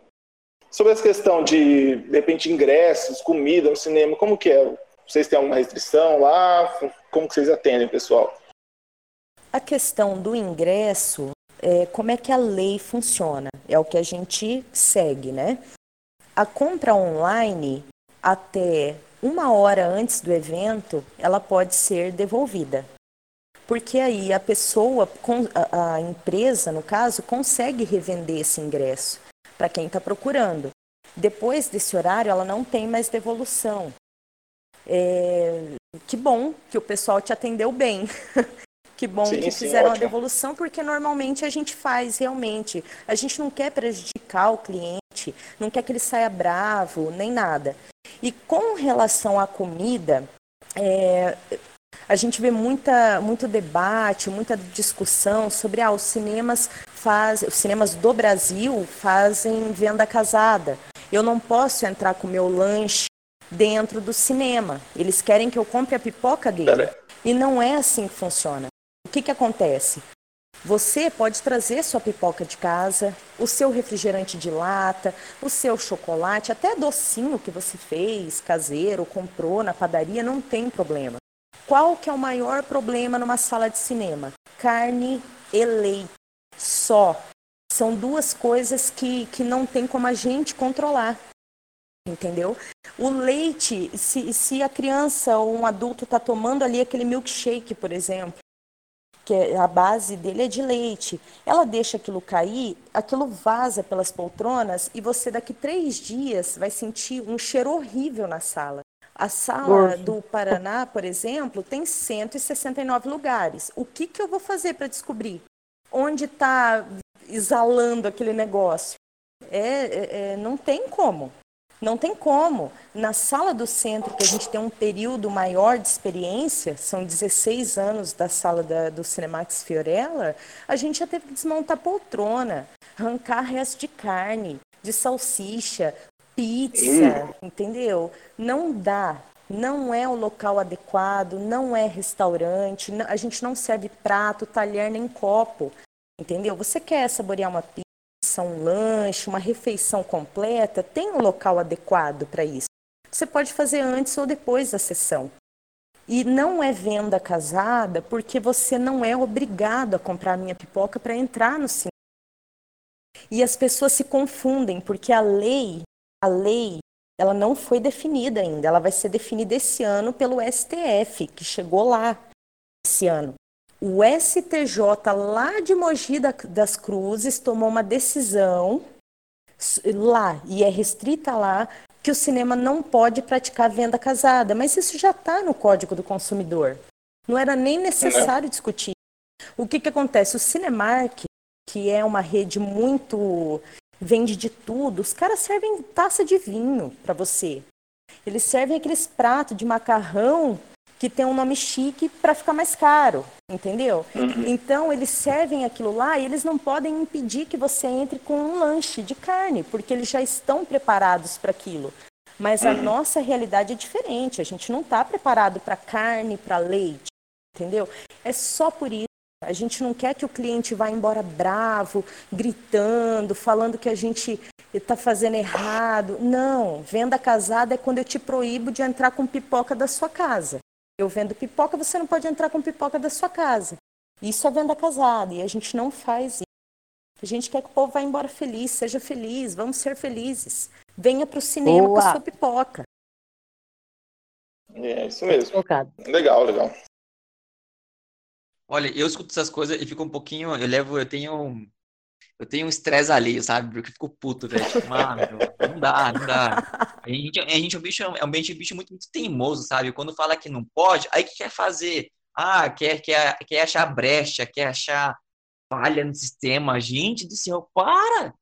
Sobre essa questão de, de repente, ingressos, comida no cinema, como que é? Vocês têm alguma restrição lá? Como que vocês atendem, pessoal? A questão do ingresso, é, como é que a lei funciona? É o que a gente segue, né? A compra online, até uma hora antes do evento, ela pode ser devolvida. Porque aí a pessoa, a empresa, no caso, consegue revender esse ingresso para quem está procurando. Depois desse horário, ela não tem mais devolução. É... Que bom que o pessoal te atendeu bem. que bom sim, que fizeram sim, a devolução, porque normalmente a gente faz realmente. A gente não quer prejudicar o cliente, não quer que ele saia bravo, nem nada. E com relação à comida, é, a gente vê muita, muito debate, muita discussão sobre ah, os cinemas faz, os cinemas do Brasil fazem venda casada. Eu não posso entrar com meu lanche dentro do cinema. Eles querem que eu compre a pipoca dele. E não é assim que funciona. O que, que acontece? Você pode trazer sua pipoca de casa, o seu refrigerante de lata, o seu chocolate, até docinho que você fez, caseiro, comprou na padaria, não tem problema. Qual que é o maior problema numa sala de cinema? Carne e leite. Só. São duas coisas que, que não tem como a gente controlar. entendeu? O leite, se, se a criança ou um adulto está tomando ali aquele milkshake, por exemplo, que é, a base dele é de leite, ela deixa aquilo cair, aquilo vaza pelas poltronas e você daqui três dias vai sentir um cheiro horrível na sala. A sala do Paraná, por exemplo, tem 169 lugares. O que, que eu vou fazer para descobrir onde está exalando aquele negócio? É, é, é, não tem como. Não tem como. Na sala do centro, que a gente tem um período maior de experiência, são 16 anos da sala da, do Cinemax Fiorella, a gente já teve que desmontar poltrona, arrancar resto de carne, de salsicha, pizza, entendeu? Não dá. Não é o local adequado, não é restaurante, a gente não serve prato, talher nem copo, entendeu? Você quer saborear uma pizza? Um lanche, uma refeição completa, tem um local adequado para isso. Você pode fazer antes ou depois da sessão. E não é venda casada porque você não é obrigado a comprar minha pipoca para entrar no cinema. E as pessoas se confundem porque a lei, a lei, ela não foi definida ainda. Ela vai ser definida esse ano pelo STF, que chegou lá esse ano o STJ lá de Mogi das Cruzes tomou uma decisão lá, e é restrita lá, que o cinema não pode praticar venda casada. Mas isso já está no Código do Consumidor. Não era nem necessário é. discutir. O que, que acontece? O Cinemark, que é uma rede muito. vende de tudo, os caras servem taça de vinho para você. Eles servem aqueles pratos de macarrão que tem um nome chique para ficar mais caro, entendeu? Uhum. Então eles servem aquilo lá e eles não podem impedir que você entre com um lanche de carne, porque eles já estão preparados para aquilo. Mas a uhum. nossa realidade é diferente. A gente não está preparado para carne, para leite, entendeu? É só por isso. A gente não quer que o cliente vá embora bravo, gritando, falando que a gente está fazendo errado. Não, venda casada é quando eu te proíbo de entrar com pipoca da sua casa. Eu vendo pipoca, você não pode entrar com pipoca da sua casa. Isso é venda casada e a gente não faz isso. A gente quer que o povo vá embora feliz, seja feliz, vamos ser felizes. Venha para o cinema Boa. com a sua pipoca. É isso mesmo. Focado. Legal, legal. Olha, eu escuto essas coisas e fico um pouquinho. Eu levo, eu tenho eu tenho um estresse alheio, sabe? Porque eu fico puto, velho. Tipo, mano, não dá, não dá. A gente, a gente é um bicho, é um bicho, bicho muito, muito teimoso, sabe? Quando fala que não pode, aí que quer fazer? Ah, quer, quer, quer achar brecha, quer achar falha no sistema. Gente do céu, para!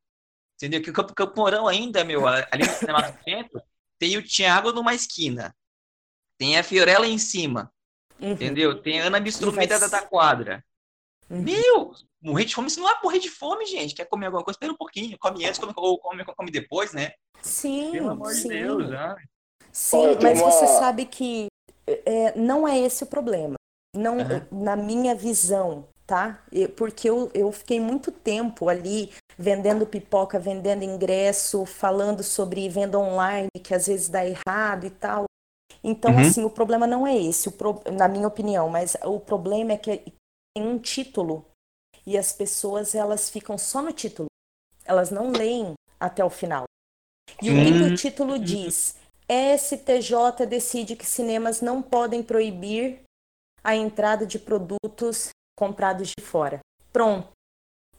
Entendeu? Que o Campo, Campo Mourão ainda, meu, ali no cinema do centro, tem o Thiago numa esquina. Tem a Fiorella em cima. Uhum. Entendeu? Tem a Ana Bistrumita da, da quadra. Uhum. Meu, morrer de fome, você não vai morrer de fome, gente. Quer comer alguma coisa? Espera um pouquinho. Come antes come, ou come, come depois, né? Sim, Pelo amor sim. de Deus, né? Sim, mas uma... você sabe que é, não é esse o problema. Não, uhum. Na minha visão, tá? Porque eu, eu fiquei muito tempo ali vendendo pipoca, vendendo ingresso, falando sobre venda online, que às vezes dá errado e tal. Então, uhum. assim, o problema não é esse, pro... na minha opinião, mas o problema é que tem um título e as pessoas elas ficam só no título. Elas não leem até o final. E o que, que o título diz? STJ decide que cinemas não podem proibir a entrada de produtos comprados de fora. Pronto.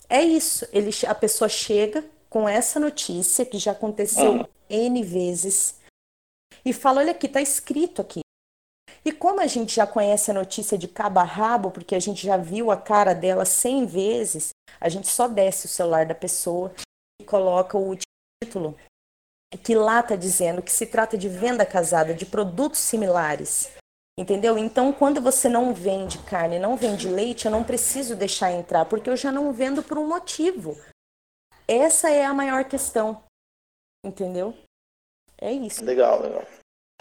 É isso. Ele, a pessoa chega com essa notícia que já aconteceu N vezes e fala: olha aqui, está escrito aqui. Como a gente já conhece a notícia de cabo a rabo, porque a gente já viu a cara dela cem vezes, a gente só desce o celular da pessoa e coloca o título, que lá está dizendo que se trata de venda casada de produtos similares. Entendeu? Então, quando você não vende carne, não vende leite, eu não preciso deixar entrar, porque eu já não vendo por um motivo. Essa é a maior questão. Entendeu? É isso. Legal, legal.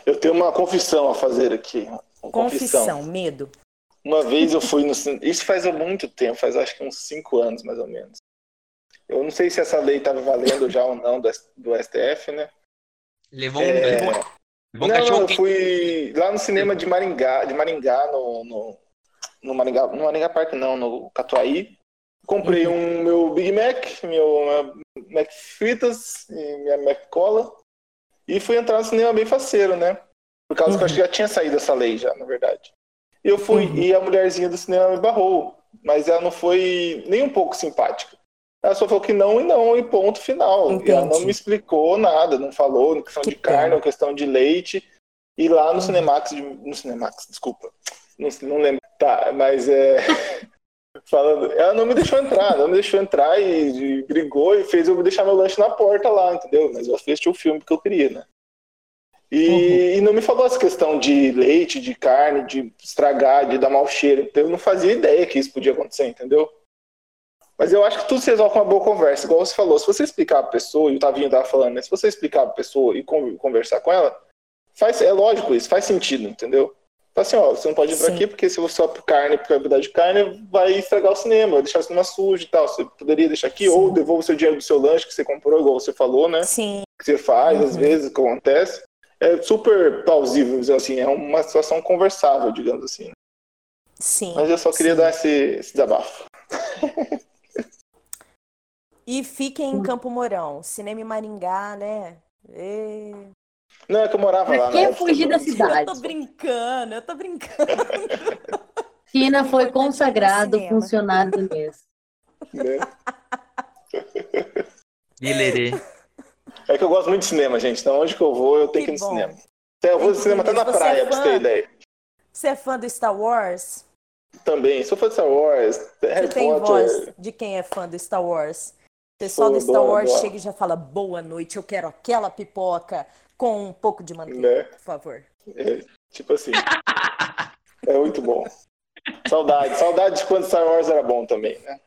Eu tenho uma confissão a fazer aqui. Confissão. confissão, medo. Uma vez eu fui no. Isso faz muito tempo, faz acho que uns cinco anos mais ou menos. Eu não sei se essa lei estava valendo já ou não do, do STF, né? Levou um. É... Levou, levou não, eu fui lá no cinema de Maringá, de Maringá, no, no, no Maringá, no Maringá Park não, no Catuaí. Comprei uhum. um meu Big Mac, meu Mac fritas e minha Mac cola. E fui entrar no cinema bem faceiro, né? Por causa uhum. que eu acho que já tinha saído essa lei já, na verdade. E eu fui, uhum. e a mulherzinha do cinema me barrou. Mas ela não foi nem um pouco simpática. Ela só falou que não e não, e ponto final. Entendi. E ela não me explicou nada, não falou questão que de carne, ou questão de leite. E lá no uhum. Cinemax, no Cinemax, desculpa, não, não lembro. Tá, mas é. falando, ela não me deixou entrar, não me deixou entrar e, e, brigou e fez eu deixar meu lanche na porta lá, entendeu? Mas eu assisti o filme que eu queria, né? E, uhum. e, não me falou essa questão de leite, de carne, de estragar, de dar mau cheiro. Então eu não fazia ideia que isso podia acontecer, entendeu? Mas eu acho que tudo se resolve com uma boa conversa. Igual você falou, se você explicar pra pessoa, e o Tavinho tava falando, né? Se você explicar pra pessoa e conversar com ela, faz, é lógico isso, faz sentido, entendeu? Fala assim, ó, você não pode pra aqui porque se você só carne, por qualidade de carne, vai estragar o cinema, vai deixar o cinema sujo e tal. Você poderia deixar aqui, Sim. ou devolva o seu dinheiro do seu lanche que você comprou, igual você falou, né? Sim. Que você faz, uhum. às vezes, que acontece. É super plausível, dizer assim, é uma situação conversável, digamos assim. Sim. Mas eu só queria Sim. dar esse, esse desabafo. e fiquem em Campo Mourão, Cinema Maringá, né? E... Não, é que eu morava pra lá. Quem fugir da cidade? Eu tô brincando, eu tô brincando. Tina foi consagrado funcionário do mês. Né? É que eu gosto muito de cinema, gente. Então, onde que eu vou, eu tenho que, ir no cinema. Eu vou no cinema até na Você praia, é pra você ter ideia. Você é fã do Star Wars? Também, sou fã de Star Wars, Harry Você tem Potter. voz de quem é fã do Star Wars? O pessoal Sou, do Star Wars chega e já fala boa noite, eu quero aquela pipoca com um pouco de manteiga, Né? por favor. É, tipo assim. é muito bom. Saudade. Saudade de quando Star Wars era bom também, né?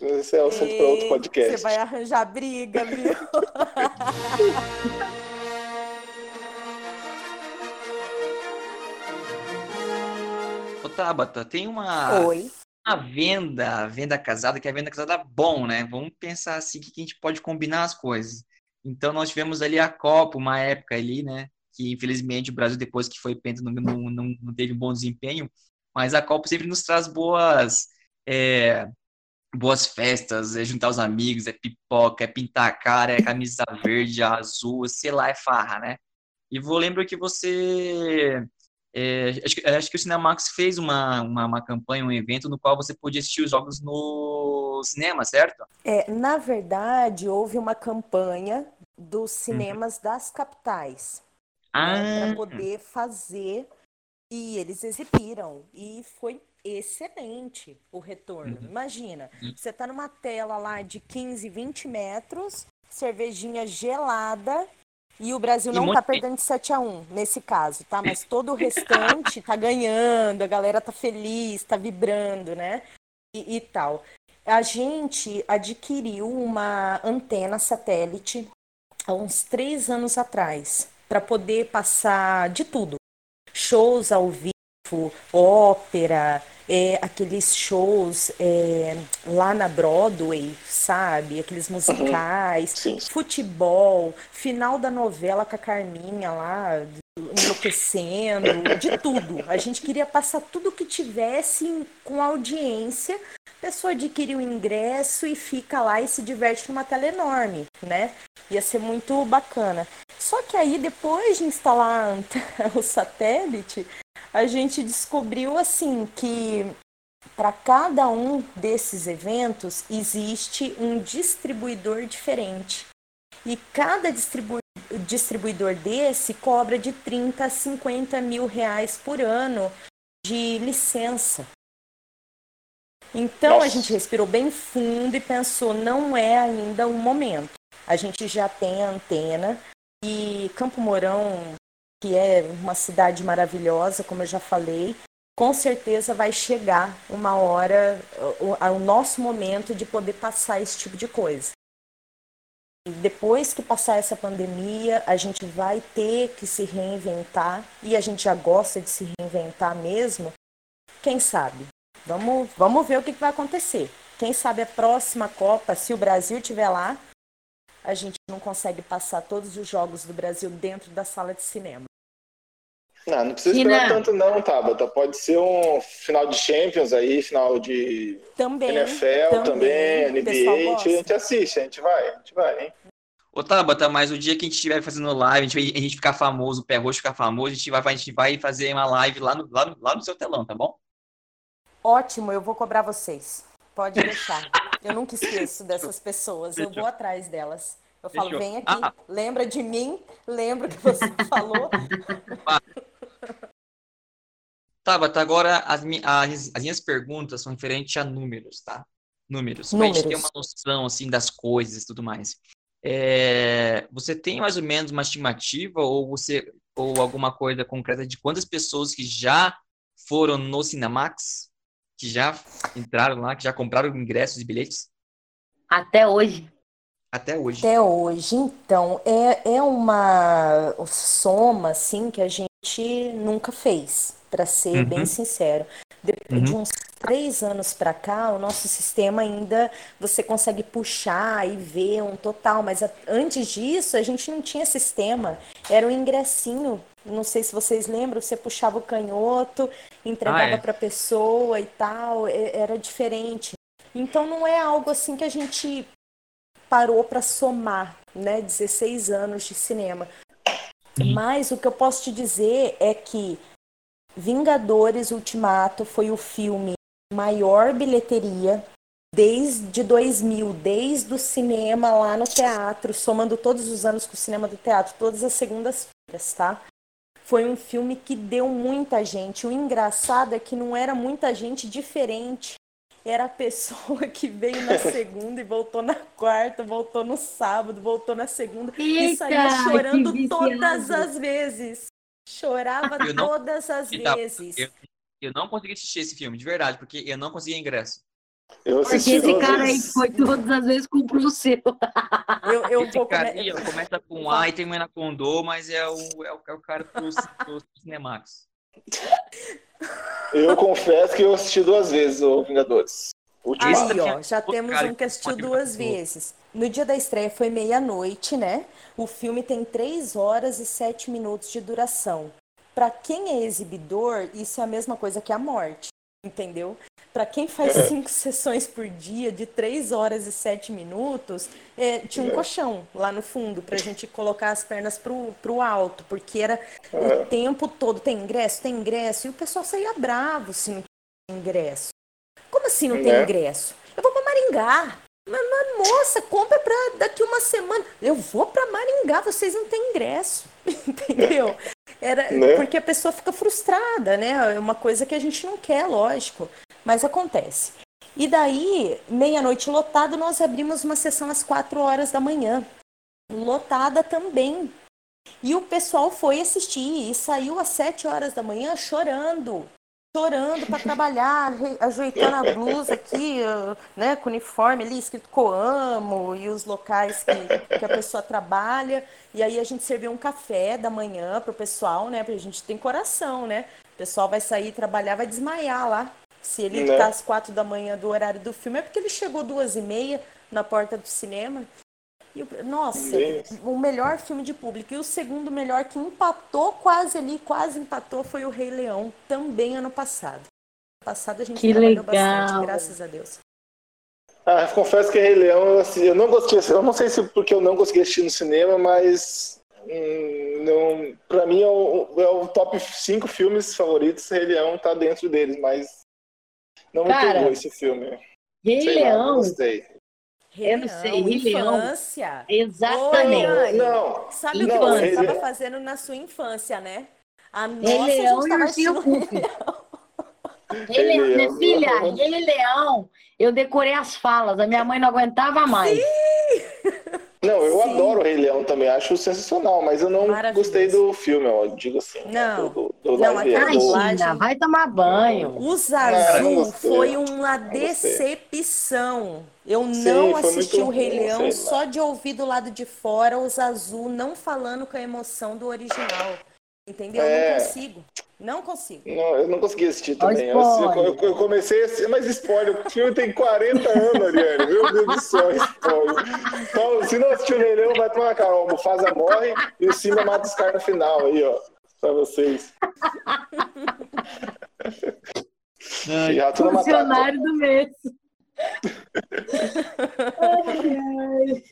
Esse é o assunto para outro podcast. Você vai arranjar briga, viu? Ô, Tabata, tem uma, Oi. uma venda, venda casada, que é a venda casada bom, né? Vamos pensar assim que a gente pode combinar as coisas. Então, nós tivemos ali a Copa, uma época ali, né? Que infelizmente o Brasil, depois que foi penta, não, não, não, não teve um bom desempenho, mas a Copa sempre nos traz boas, é, boas festas, é juntar os amigos, é pipoca, é pintar a cara, é camisa verde, azul, sei lá, é farra, né? E vou lembro que você é, acho, que- acho que o Cinemax fez uma, uma, uma campanha, um evento no qual você podia assistir os jogos no cinema, certo? É, na verdade, houve uma campanha dos cinemas das capitais. né, Ah, para poder fazer e eles exibiram e foi excelente o retorno. Uhum. Imagina, Uhum. você tá numa tela lá de 15, 20 metros, cervejinha gelada e o Brasil E não muito tá perdendo de 7 a 1 nesse caso, tá? Mas todo o restante tá ganhando, a galera tá feliz, tá vibrando, né? E, e tal. A gente adquiriu uma antena satélite há uns três anos atrás para poder passar de tudo. Shows ao vivo, ópera, é, aqueles shows é, lá na Broadway, sabe? Aqueles musicais, Sim. futebol, final da novela com a Carminha lá, enlouquecendo, de tudo. A gente queria passar tudo que tivesse com audiência. A pessoa adquire o ingresso e fica lá e se diverte numa tela enorme, né? Ia ser muito bacana. Só que aí, depois de instalar o satélite, a gente descobriu assim que para cada um desses eventos existe um distribuidor diferente. E cada distribu- distribuidor desse cobra de 30 a 50 mil reais por ano de licença. Então a Nossa. gente respirou bem fundo e pensou, não é ainda o momento. A gente já tem a antena e Campo Mourão, que é uma cidade maravilhosa, como eu já falei, com certeza vai chegar uma hora, o, o nosso momento de poder passar esse tipo de coisa. E depois que passar essa pandemia, a gente vai ter que se reinventar e a gente já gosta de se reinventar mesmo. Quem sabe? Vamos, vamos ver o que, vai acontecer. Quem sabe a próxima Copa, se o Brasil estiver lá, a gente não consegue passar todos os jogos do Brasil dentro da sala de cinema. Não, não precisa esperar tanto não, Tabata. Pode ser um final de Champions aí, final de Também. NFL também, o pessoal NBA. A gente assiste, a gente vai, a gente vai, hein? Ô, Tabata, mas o dia que a gente estiver fazendo live, a gente, a gente ficar famoso, o pé roxo ficar famoso, a gente, vai, a gente vai fazer uma live lá no, lá, no, lá no seu telão, tá bom? Ótimo, eu vou cobrar vocês. Pode deixar. Eu nunca esqueço dessas pessoas. Eu vou atrás delas. Eu falo, Fechou. vem aqui, Ah. lembra de mim, lembra que você falou. Tabata, agora as, as, as minhas perguntas são referentes a números, tá? Números. Pra gente ter Números. uma noção, assim, das coisas e tudo mais. É, você tem mais ou menos uma estimativa ou você ou alguma coisa concreta de quantas pessoas que já foram no Cinemax, que já entraram lá, que já compraram ingressos e bilhetes Até hoje. até hoje? Até hoje, então, é, é uma soma, assim, que a gente nunca fez, para ser Uhum. bem sincero. Depois de Uhum. uns três anos para cá, o nosso sistema ainda você consegue puxar e ver um total, mas a- antes disso a gente não tinha sistema, era um ingressinho. Não sei se vocês lembram, você puxava o canhoto, entregava Ah, é. para a pessoa e tal, era diferente. Então não é algo assim que a gente parou para somar, né? 16 anos de cinema. Mas o que eu posso te dizer é que Vingadores Ultimato foi o filme maior bilheteria desde 2000, desde o cinema lá no teatro, somando todos os anos com o cinema do teatro, todas as segundas-feiras, tá? Foi um filme que deu muita gente. O engraçado é que não era muita gente diferente. Era a pessoa que veio na segunda e voltou na quarta, voltou no sábado, voltou na segunda e Eita, saía chorando todas as vezes. Chorava Eu não- todas as vezes. Eu, eu não consegui assistir esse filme, de verdade, porque eu não consegui ingresso. Eu Porque assisti esse cara aí foi todas as vezes comprou o seu. Eu, eu Esse vou cara come- começa com A e termina com Do, mas é o, é o, é o cara pro, pro Cinemax. Eu confesso que eu assisti duas vezes o Vingadores. Ultimato. Aí, ó, já temos um que assistiu duas vezes. No dia da estreia foi meia-noite, né? O filme tem 3 horas e 7 minutos de duração. Pra quem é exibidor, isso é a mesma coisa que a morte, entendeu? Pra quem faz cinco sessões por dia de 3 horas e 7 minutos, é, tinha um colchão lá no fundo pra gente colocar as pernas pro, pro alto, porque era o tempo todo. Tem ingresso? Tem ingresso. E o pessoal saía bravo se não tinha ingresso. Como assim não tem ingresso? Eu vou pra Maringá. Mas, mas, moça, compra pra daqui uma semana. Eu vou pra Maringá, vocês não têm ingresso. Entendeu? Era Né? porque a pessoa fica frustrada, né? É uma coisa que a gente não quer, lógico. Mas acontece. E daí, meia-noite lotado, nós abrimos uma sessão às quatro horas da manhã. Lotada também. E o pessoal foi assistir e saiu às sete horas da manhã chorando. Chorando para trabalhar, ajeitando a blusa aqui, né, com o uniforme ali escrito Coamo e os locais que, que a pessoa trabalha. E aí a gente serviu um café da manhã pro pessoal, né? Porque a gente tem coração, né? O pessoal vai sair trabalhar, vai desmaiar lá. Se ele Né? tá às quatro da manhã do horário do filme, é porque ele chegou duas e meia na porta do cinema. E, o- nossa, o melhor filme de público. E o segundo melhor que empatou quase ali, quase empatou, foi o Rei Leão, também ano passado. Ano passado a gente Que trabalhou legal. bastante, graças a Deus. Ah, confesso que Rei Leão, eu, assi- eu não gostei, eu não sei se porque eu não consegui assistir no cinema, mas hum, não, pra mim é o, é o top 5 filmes favoritos, Rei Leão tá dentro deles, mas não me Cara, pegou esse filme. Rei Sei lá, não Leão, gostei. Rei Eu não sei, Rei Leão. infância. exatamente. Oi, Não, Sabe o Não, que você estava Leão- fazendo na sua infância, né? A nossa, Rei a Leão e Ursinho Puff. Rei Leão, minha Leão. filha, Rei Leão, eu decorei as falas, a minha mãe não aguentava mais. não, eu Sim. adoro o Rei Leão também, acho sensacional, mas eu não gostei do filme, ó, digo assim. Não. do, do, do Não, dublagem- China, vai tomar banho. O não Zazu gostei. foi uma decepção. Eu Sim, não foi assisti o Rei ruim, Leão só de ouvir do lado de fora o Zazu não falando com a emoção do original. Entendeu? Eu É. não consigo. Não consigo. Não, eu não consegui assistir também. Eu, eu, eu comecei a assistir, mas spoiler, o filme tem 40 anos, Ariane. Meu Deus do céu, spoiler. Então, se não assistiu o Rei Leão, vai tomar calma. O Mufasa morre e o Simba mata os caras no final aí, ó. Pra vocês. Funcionário do mês. Ai, ai.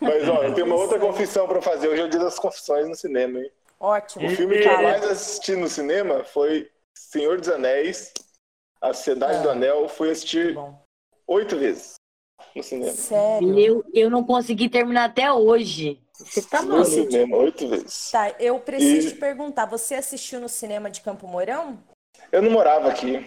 Mas, ó, eu tenho uma outra confissão pra fazer. Hoje é o dia das confissões no cinema, hein? Ótimo. O filme que eu mais assisti no cinema foi Senhor dos Anéis, A Sociedade Ah. do Anel. Fui assistir oito vezes no cinema. Sério? Eu, eu não consegui terminar até hoje. Você tá No maluco? cinema, oito vezes. Tá, eu preciso E- te perguntar, você assistiu no cinema de Campo Mourão? Eu não morava aqui.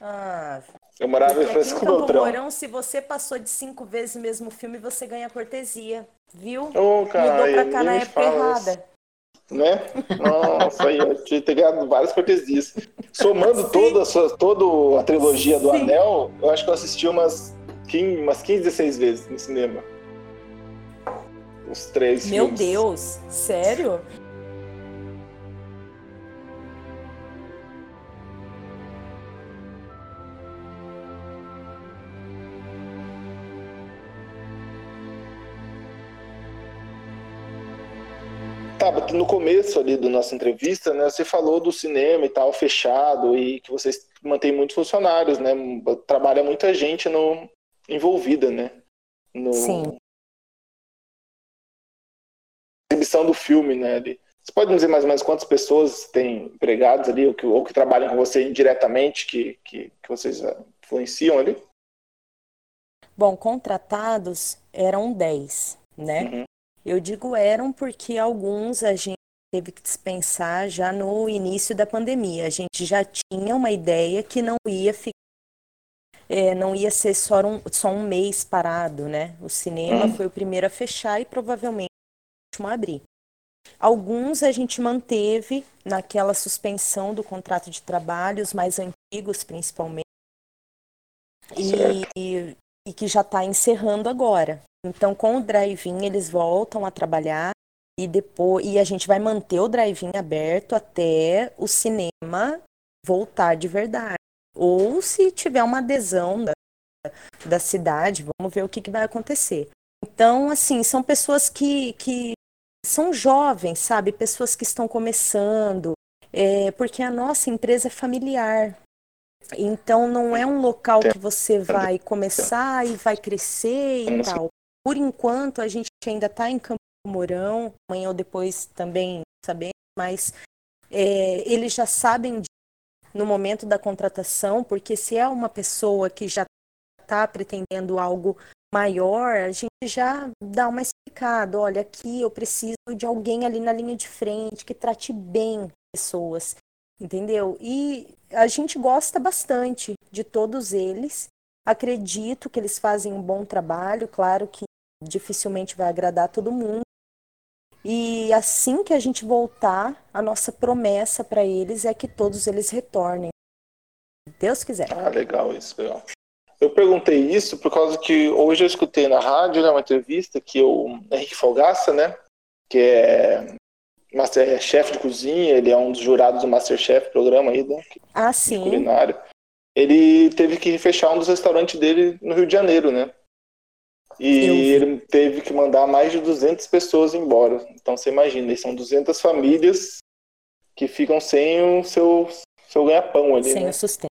Ah, Eu morava em em Francisco Beltrão. Mourão, se você passou de cinco vezes o mesmo filme, você ganha cortesia, viu? Ô, cara, Mudou pra cá na época errada. isso, Né? Nossa, aí eu tinha ganhado várias cortesias. Somando toda a, sua, toda a trilogia do Sim. Anel, eu acho que eu assisti umas 15, umas 15 16 vezes no cinema. Os três Meu filmes. Deus, sério? Mas no começo ali da nossa entrevista, né, você falou do cinema e tal, fechado, e que vocês mantêm muitos funcionários, né? Trabalha muita gente no, envolvida, né? No, Sim. exibição do filme, né? Ali. Você pode me dizer mais ou menos quantas pessoas tem empregados ali, ou que, ou que trabalham com você indiretamente, que, que, que vocês ah, influenciam ali? Bom, contratados eram 10, né? Uhum. Eu digo eram porque alguns a gente teve que dispensar já no início da pandemia. A gente já tinha uma ideia que não ia ficar, é, não ia ser só um, só um mês parado, né? O cinema Uhum. foi o primeiro a fechar e provavelmente o último a abrir. Alguns a gente manteve naquela suspensão do contrato de trabalho, os mais antigos principalmente, Certo. e, e que já está encerrando agora. Então, com o drive-in, eles voltam a trabalhar e depois e a gente vai manter o drive-in aberto até o cinema voltar de verdade. Ou se tiver uma adesão da, da cidade, vamos ver o que, que vai acontecer. Então, assim, são pessoas que, que são jovens, sabe? Pessoas que estão começando, é, porque a nossa empresa é familiar. Então, não é um local que você vai começar e vai crescer e tal. Por enquanto, a gente ainda está em Campo Mourão, amanhã ou depois também sabemos, mas é, eles já sabem disso no momento da contratação, porque se é uma pessoa que já está pretendendo algo maior, a gente já dá uma explicada. Olha, aqui eu preciso de alguém ali na linha de frente que trate bem pessoas, entendeu? E a gente gosta bastante de todos eles. Acredito que eles fazem um bom trabalho, claro que dificilmente vai agradar todo mundo. E assim que a gente voltar, a nossa promessa para eles é que todos eles retornem. Deus quiser. Ah, legal isso, legal. Eu perguntei isso por causa que hoje eu escutei na rádio, né, uma entrevista que o Henrique Folgaça, né, que é master, é chefe de cozinha, ele é um dos jurados do Masterchef, programa aí, né, Ah, sim. culinário. Ele teve que fechar um dos restaurantes dele no Rio de Janeiro, né? E Eu ele teve que mandar mais de 200 pessoas embora. Então você imagina, são 200 famílias que ficam sem o seu, seu ganha-pão ali, Sem né? o sustento.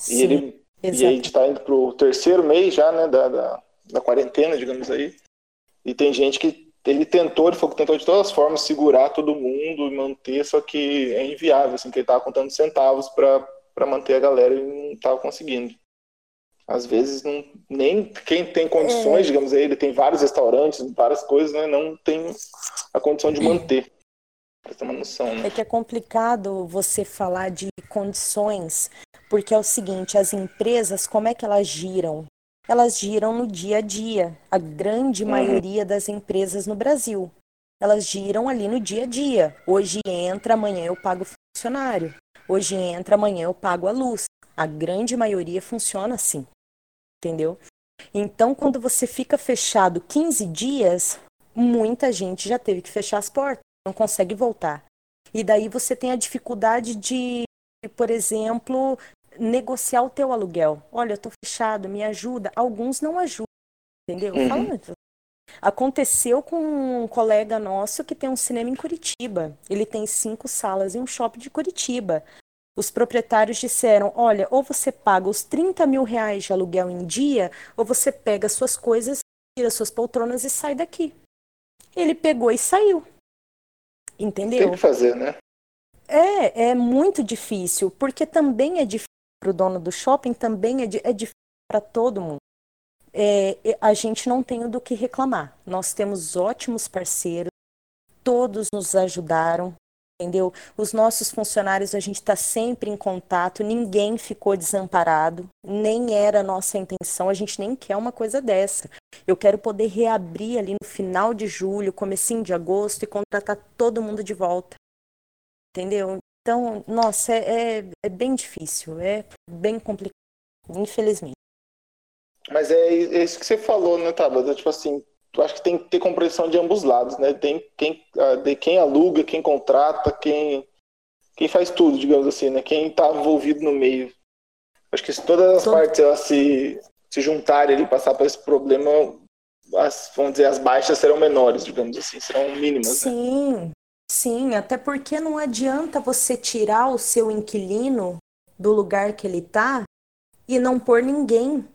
E Sim, ele e a gente tá indo pro terceiro mês já, né, da, da, da quarentena, digamos aí. E tem gente que ele tentou, ele falou que tentou de todas as formas segurar todo mundo e manter, só que é inviável, assim, que ele tava contando centavos para manter a galera e não tava conseguindo. Às vezes não, nem quem tem condições, É. digamos aí, ele tem vários restaurantes, várias coisas, né, não tem a condição de manter. Pra ter uma noção, né? É que é complicado você falar de condições, porque é o seguinte, as empresas, como é que elas giram? Elas giram no dia a dia. A grande Uhum. maioria das empresas no Brasil. Elas giram ali no dia a dia. Hoje entra, amanhã eu pago o funcionário. Hoje entra, amanhã eu pago a luz. A grande maioria funciona assim. Entendeu? Então, quando você fica fechado 15 dias, muita gente já teve que fechar as portas, não consegue voltar. E daí você tem a dificuldade de, por exemplo, negociar o teu aluguel. Olha, eu tô fechado, me ajuda. Alguns não ajudam, entendeu? Uhum. Falando. Aconteceu com um colega nosso que tem um cinema em Curitiba. Ele tem cinco salas em um shopping de Curitiba. Os proprietários disseram: olha, ou você paga os 30 mil reais de aluguel em dia, ou você pega suas coisas tira suas poltronas e sai daqui. Ele pegou e saiu. Entendeu? Tem que fazer, né? É, é muito difícil, porque também é difícil para o dono do shopping, também é, é difícil para todo mundo. É, a gente não tem do que reclamar. Nós temos ótimos parceiros, todos nos ajudaram, entendeu? Os nossos funcionários, a gente está sempre em contato, ninguém ficou desamparado, nem era a nossa intenção, a gente nem quer uma coisa dessa. Eu quero poder reabrir ali no final de julho, comecinho de agosto e contratar todo mundo de volta, entendeu? Então, nossa, é, é, é bem difícil, é bem complicado, infelizmente. Mas é, é isso que você falou, né, Tabata? Tipo assim, eu acho que tem que ter compreensão de ambos lados, né? Tem quem, ah, de quem aluga, quem contrata, quem, quem faz tudo, digamos assim, né? Quem está envolvido no meio. Acho que se todas as Todo... partes elas se, se juntarem ali, passar por esse problema, as, vamos dizer, as baixas serão menores, digamos assim, serão mínimas. Sim, né? Sim, até porque não adianta você tirar o seu inquilino do lugar que ele está e não pôr ninguém.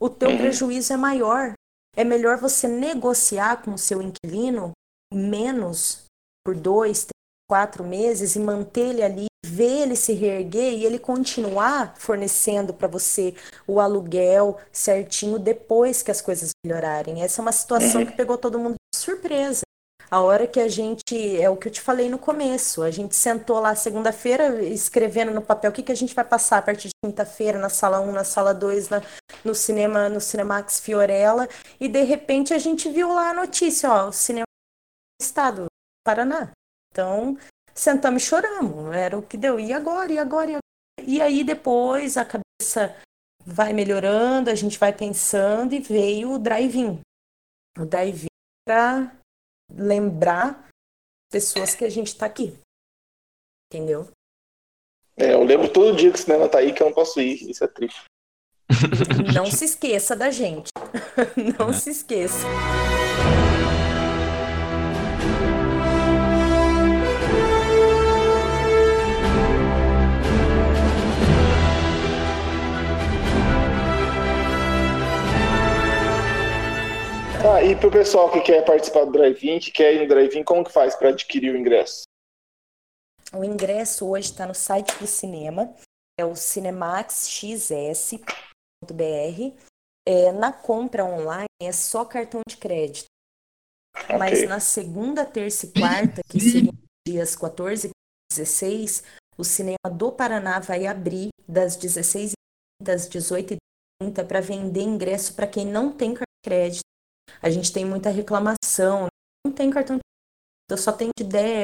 O teu uhum. prejuízo é maior. É melhor você negociar com o seu inquilino menos por dois, três, quatro meses e manter ele ali, ver ele se reerguer e ele continuar fornecendo para você o aluguel certinho depois que as coisas melhorarem. Essa é uma situação que pegou todo mundo de surpresa. A hora que a gente, é o que eu te falei no começo, a gente sentou lá segunda-feira escrevendo no papel o que, que a gente vai passar a partir de quinta-feira na sala 1, na sala 2, na, no cinema, no Cinemax Fiorella, e de repente a gente viu lá a notícia, ó, o cinema estado, Paraná. Então, sentamos e choramos, era o que deu. E agora, e agora, e agora? E aí depois a cabeça vai melhorando, a gente vai pensando e veio o drive-in. O drive-in para lembrar pessoas que a gente está aqui. Entendeu? É, eu lembro todo dia que o cinema tá aí que eu não posso ir. Isso é triste. Não se esqueça da gente. Não se esqueça. Ah, e pro pessoal que quer participar do drive-in, que quer ir no drive-in, como que faz para adquirir o ingresso? O ingresso hoje está no site do cinema, é o cinemaxxs.br. É, na compra online é só cartão de crédito. Okay. Mas na segunda, terça e quarta, que seriam dias 14 e 16, o cinema do Paraná vai abrir das 16 às 18 h 30 para vender ingresso para quem não tem cartão de crédito a gente tem muita reclamação, não tem cartão de crédito, só tem de ideia,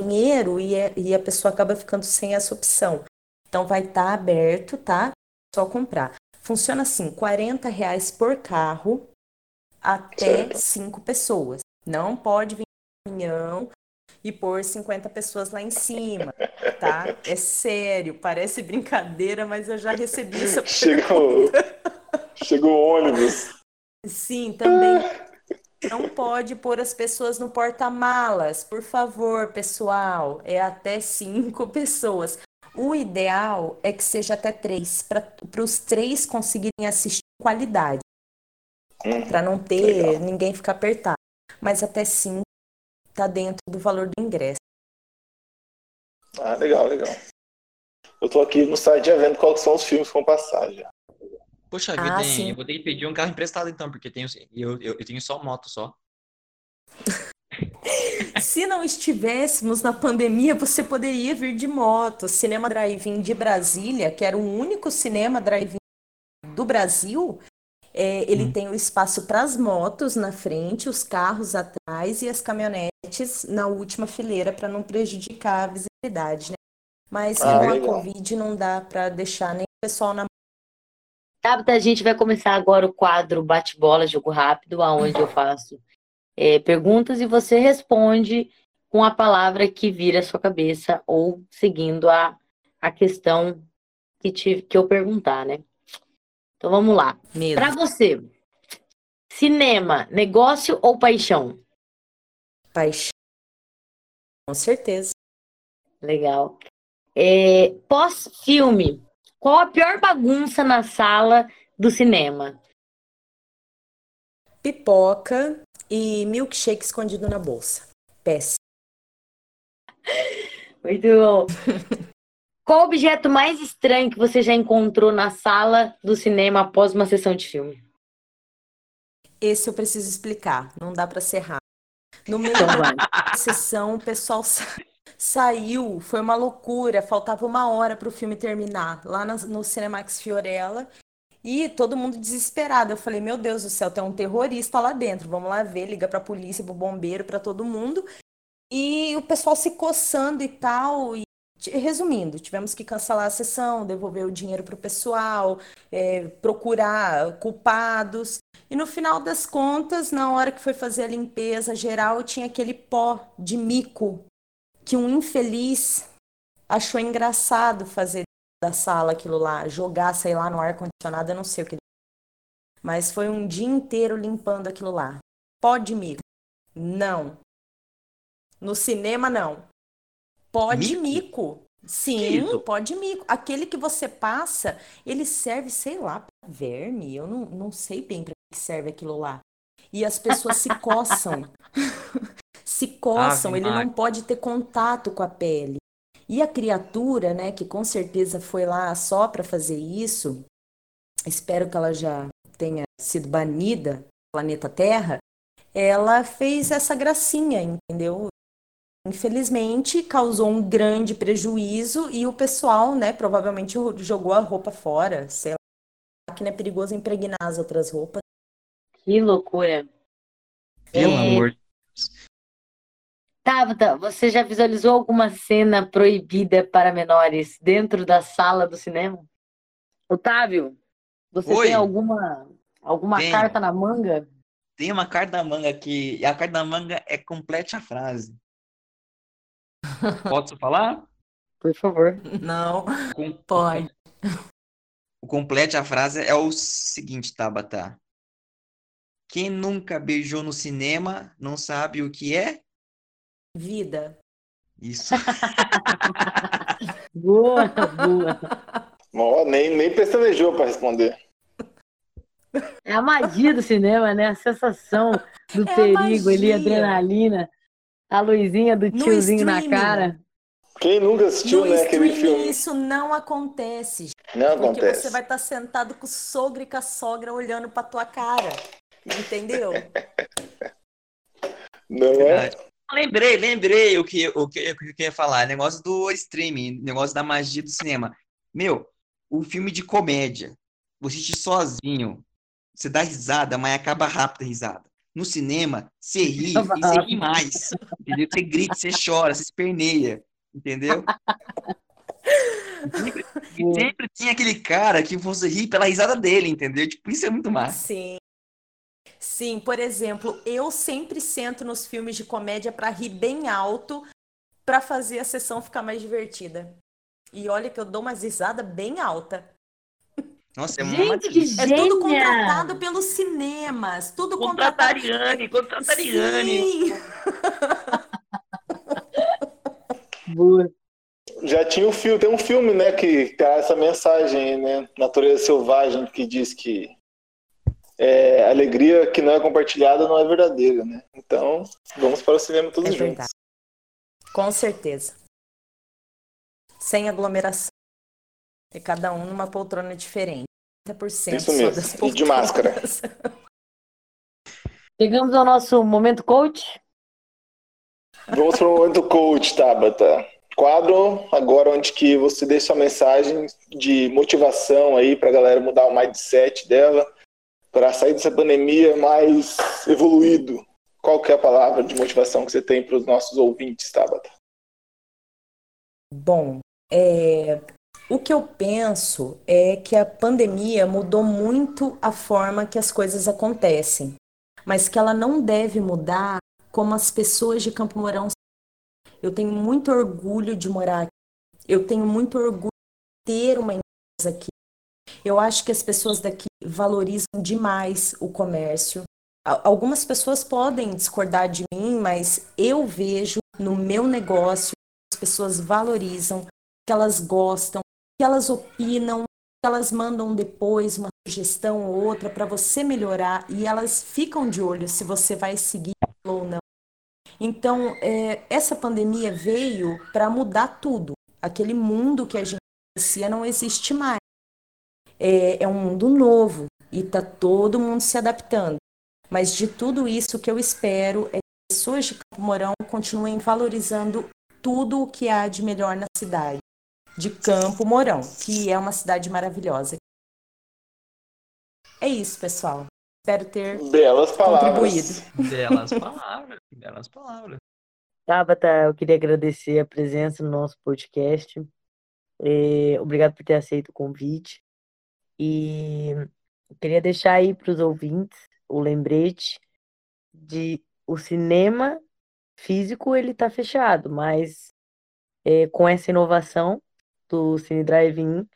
dinheiro e, é, e a pessoa acaba ficando sem essa opção. Então vai estar tá aberto, tá? Só comprar. Funciona assim, 40 reais por carro até cinco pessoas. Não pode vir caminhão e pôr 50 pessoas lá em cima, tá? É sério, parece brincadeira, mas eu já recebi essa Chegou, chegou o ônibus. Sim, também. Não pode pôr as pessoas no porta-malas, por favor, pessoal. É até cinco pessoas. O ideal é que seja até três, para os três conseguirem assistir qualidade. Para não ter legal. ninguém ficar apertado. Mas até cinco está dentro do valor do ingresso. Ah, legal, legal. Eu tô aqui no site já vendo quais são os filmes com passagem. Poxa vida, ah, hein? eu vou ter que pedir um carro emprestado então, porque tenho, eu, eu, eu tenho só moto só. Se não estivéssemos na pandemia, você poderia vir de moto. Cinema Drive-In de Brasília, que era o único cinema drive-in do Brasil, é, ele hum. tem o espaço para as motos na frente, os carros atrás e as caminhonetes na última fileira para não prejudicar a visibilidade, né? Mas ah, com a Covid não dá para deixar nem o pessoal na Tabata, a gente vai começar agora o quadro Bate-Bola, Jogo Rápido, onde eu faço é, perguntas e você responde com a palavra que vira a sua cabeça ou seguindo a, a questão que, te, que eu perguntar, né? Então vamos lá. Para você, cinema, negócio ou paixão? Paixão. Com certeza. Legal. É, Pós-filme, qual a pior bagunça na sala do cinema? pipoca e milkshake escondido na bolsa. Péssimo. Muito bom. Qual o objeto mais estranho que você já encontrou na sala do cinema após uma sessão de filme? Esse eu preciso explicar, não dá para ser rápido. No meio Então da sessão, o pessoal sa- saiu, foi uma loucura, faltava uma hora para o filme terminar, lá no Cinemax Fiorella, e todo mundo desesperado. Eu falei, meu Deus do céu, tem um terrorista lá dentro, vamos lá ver, liga para a polícia, para o bombeiro, para todo mundo. E o pessoal se coçando e tal. E, resumindo, tivemos que cancelar a sessão, devolver o dinheiro para o pessoal, é, procurar culpados. E no final das contas, na hora que foi fazer a limpeza geral, tinha aquele pó de mico que um infeliz achou engraçado fazer da sala aquilo lá, jogar, sei lá, no ar-condicionado, eu não sei o que. Mas foi um dia inteiro limpando aquilo lá. Pó de mico. Não. No cinema, não. Pó de Mico? mico. Sim, Querido. pó de mico. Aquele que você passa, ele serve, sei lá, para verme. Eu não, não sei bem para que serve aquilo lá. E as pessoas se coçam. se coçam, Ave ele não Maria. pode ter contato com a pele. E a criatura, né, que com certeza foi lá só para fazer isso, espero que ela já tenha sido banida do planeta Terra, ela fez essa gracinha, entendeu? Infelizmente, causou um grande prejuízo e o pessoal, né, provavelmente jogou a roupa fora, sei lá, que não é perigoso impregnar as outras roupas. Que loucura. Pelo É. amor de Tabata, você já visualizou alguma cena proibida para menores dentro da sala do cinema? Otávio, você Oi. tem alguma, alguma Tenho. carta na manga? Tem uma carta da manga aqui, e a carta da manga é complete a frase. Posso falar? Por favor. Não, Com- pode. O complete a frase é o seguinte, Tabata. Quem nunca beijou no cinema não sabe o que é Vida. isso. Boa, boa. Ó, nem, nem pestanejou pra responder. É a magia do cinema, né? A sensação do É perigo ali, adrenalina, a luzinha do No tiozinho na cara. Quem nunca assistiu, No né, aquele streaming filme? isso não acontece, gente, Não porque acontece. você vai estar sentado com o sogro e com a sogra olhando pra tua cara. Entendeu? Não é? Lembrei, lembrei o que, o, que, o que eu ia falar. Negócio do streaming, negócio da magia do cinema. Meu, o filme de comédia, você assiste sozinho, você dá risada, mas acaba rápido a risada. No cinema, você ri e você ri mais. Entendeu? Você grita, você chora, você esperneia. Entendeu? Sempre, e sempre tinha aquele cara que você ri pela risada dele, entendeu? Tipo, isso é muito massa. Sim. Sim, por exemplo, eu sempre sento nos filmes de comédia pra rir bem alto pra fazer a sessão ficar mais divertida. E olha que eu dou umas risadas bem alta. Nossa, é uma Gente, que delícia. É tudo Gênia! contratado pelos cinemas, tudo contratado. Contratariane, contratariane. Sim. Boa. Já tinha o filme, tem um filme, né, que traz essa mensagem, né, Natureza Selvagem, que diz que é, a alegria que não é compartilhada não é verdadeira, né? Então, vamos para o cinema todos É juntos. verdade. Com certeza. Sem aglomeração. E cada um numa poltrona diferente. 30% Isso só mesmo. das E de máscara. Chegamos ao nosso momento coach. Vamos para o momento coach, Tabata. Quadro agora onde que você deixa uma mensagem de motivação aí para a galera mudar o mindset dela, para sair dessa pandemia mais evoluído. Qual que é a palavra de motivação que você tem para os nossos ouvintes, Tabata? Bom, é, o que eu penso é que a pandemia mudou muito a forma que as coisas acontecem, mas que ela não deve mudar como as pessoas de Campo Mourão. Eu tenho muito orgulho de morar aqui. Eu tenho muito orgulho de ter uma empresa aqui. Eu acho que as pessoas daqui valorizam demais o comércio. Algumas pessoas podem discordar de mim, mas eu vejo no meu negócio as pessoas valorizam, que elas gostam, que elas opinam, que elas mandam depois uma sugestão ou outra para você melhorar e elas ficam de olho se você vai seguir ou não. Então, é, essa pandemia veio para mudar tudo. Aquele mundo que a gente conhecia não existe mais. É, é um mundo novo e está todo mundo se adaptando. Mas de tudo isso, o que eu espero é que as pessoas de Campo Mourão continuem valorizando tudo o que há de melhor na cidade de Campo Mourão, que é uma cidade maravilhosa. É isso, pessoal. Espero ter Belas palavras. contribuído. Belas palavras, belas palavras. Tabata, eu queria agradecer a presença no nosso podcast. É, obrigado por ter aceito o convite. E queria deixar aí para os ouvintes o lembrete de o cinema físico ele está fechado, mas é, com essa inovação do Cine Drive-In,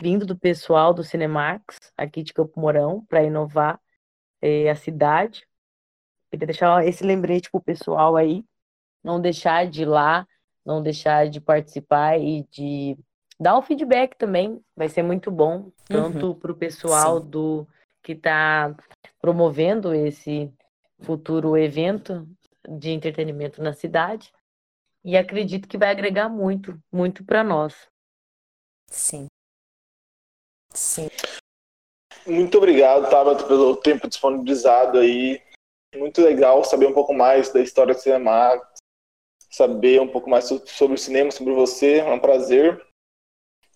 vindo do pessoal do Cinemax, aqui de Campo Mourão, para inovar é, a cidade. Queria deixar esse lembrete para o pessoal aí, não deixar de ir lá, não deixar de participar e de dar o feedback também, vai ser muito bom, tanto uhum. para o pessoal Sim. do que está promovendo esse futuro evento de entretenimento na cidade. E acredito que vai agregar muito, muito para nós. Sim. Sim. Muito obrigado, Tabata, pelo tempo disponibilizado aí. Muito legal saber um pouco mais da história do cinema, saber um pouco mais sobre o cinema, sobre você. É um prazer.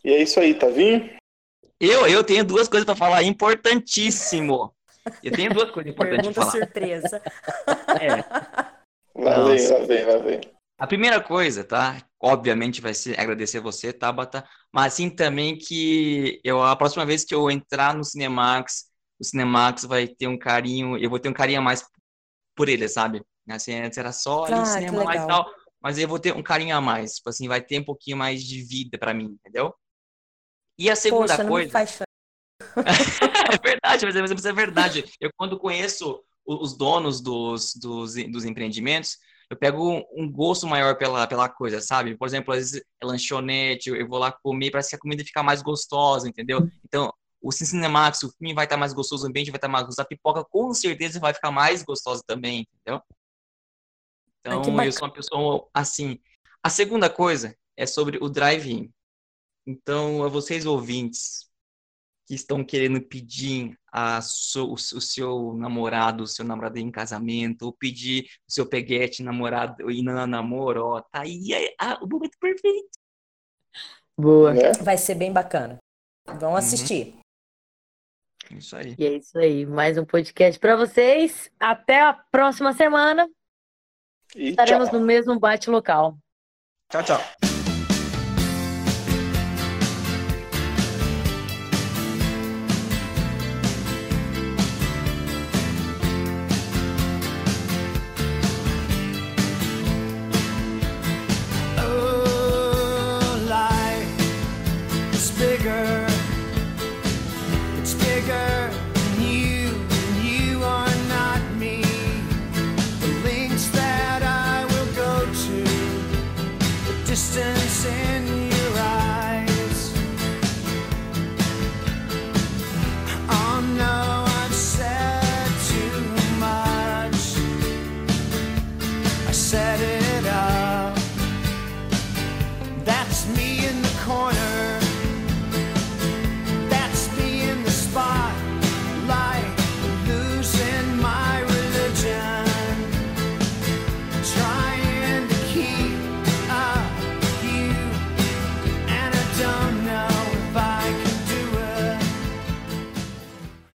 E é isso aí, Tavinho? Eu, eu tenho duas coisas para falar, importantíssimo. Eu tenho duas coisas importantes para falar. surpresa. É. Lá vem, lá vem, lá vem. A primeira coisa, tá? Obviamente vai ser agradecer você, Tabata, mas assim também que eu a próxima vez que eu entrar no Cinemax, o Cinemax vai ter um carinho, eu vou ter um carinho a mais por ele, sabe? Assim, antes era só ah, cinema e tal, mas eu vou ter um carinho a mais, tipo assim, vai ter um pouquinho mais de vida para mim, entendeu? E a segunda Poxa, coisa. faz... é verdade, mas isso é verdade. Eu quando conheço os donos dos, dos, dos empreendimentos, eu pego um gosto maior pela, pela coisa, sabe? Por exemplo, às vezes é lanchonete, eu vou lá comer, parece que a comida fica mais gostosa, entendeu? Então, o Cinemax, o filme vai estar mais gostoso, o ambiente vai estar mais gostoso, a pipoca com certeza vai ficar mais gostosa também, entendeu? Então, Ai, eu sou uma pessoa assim. A segunda coisa é sobre o drive-in. Então, a vocês ouvintes, que estão querendo pedir a so, o, seu namorado, o seu namorado em casamento, ou pedir o seu peguete namorado e na namoro, ó, tá aí é, ah, o momento perfeito. Boa. É. Vai ser bem bacana. Vão uhum. assistir. Uhum. Isso aí. E é isso aí. Mais um podcast para vocês. Até a próxima semana. E Estaremos tchau. no mesmo bate local. Tchau, tchau.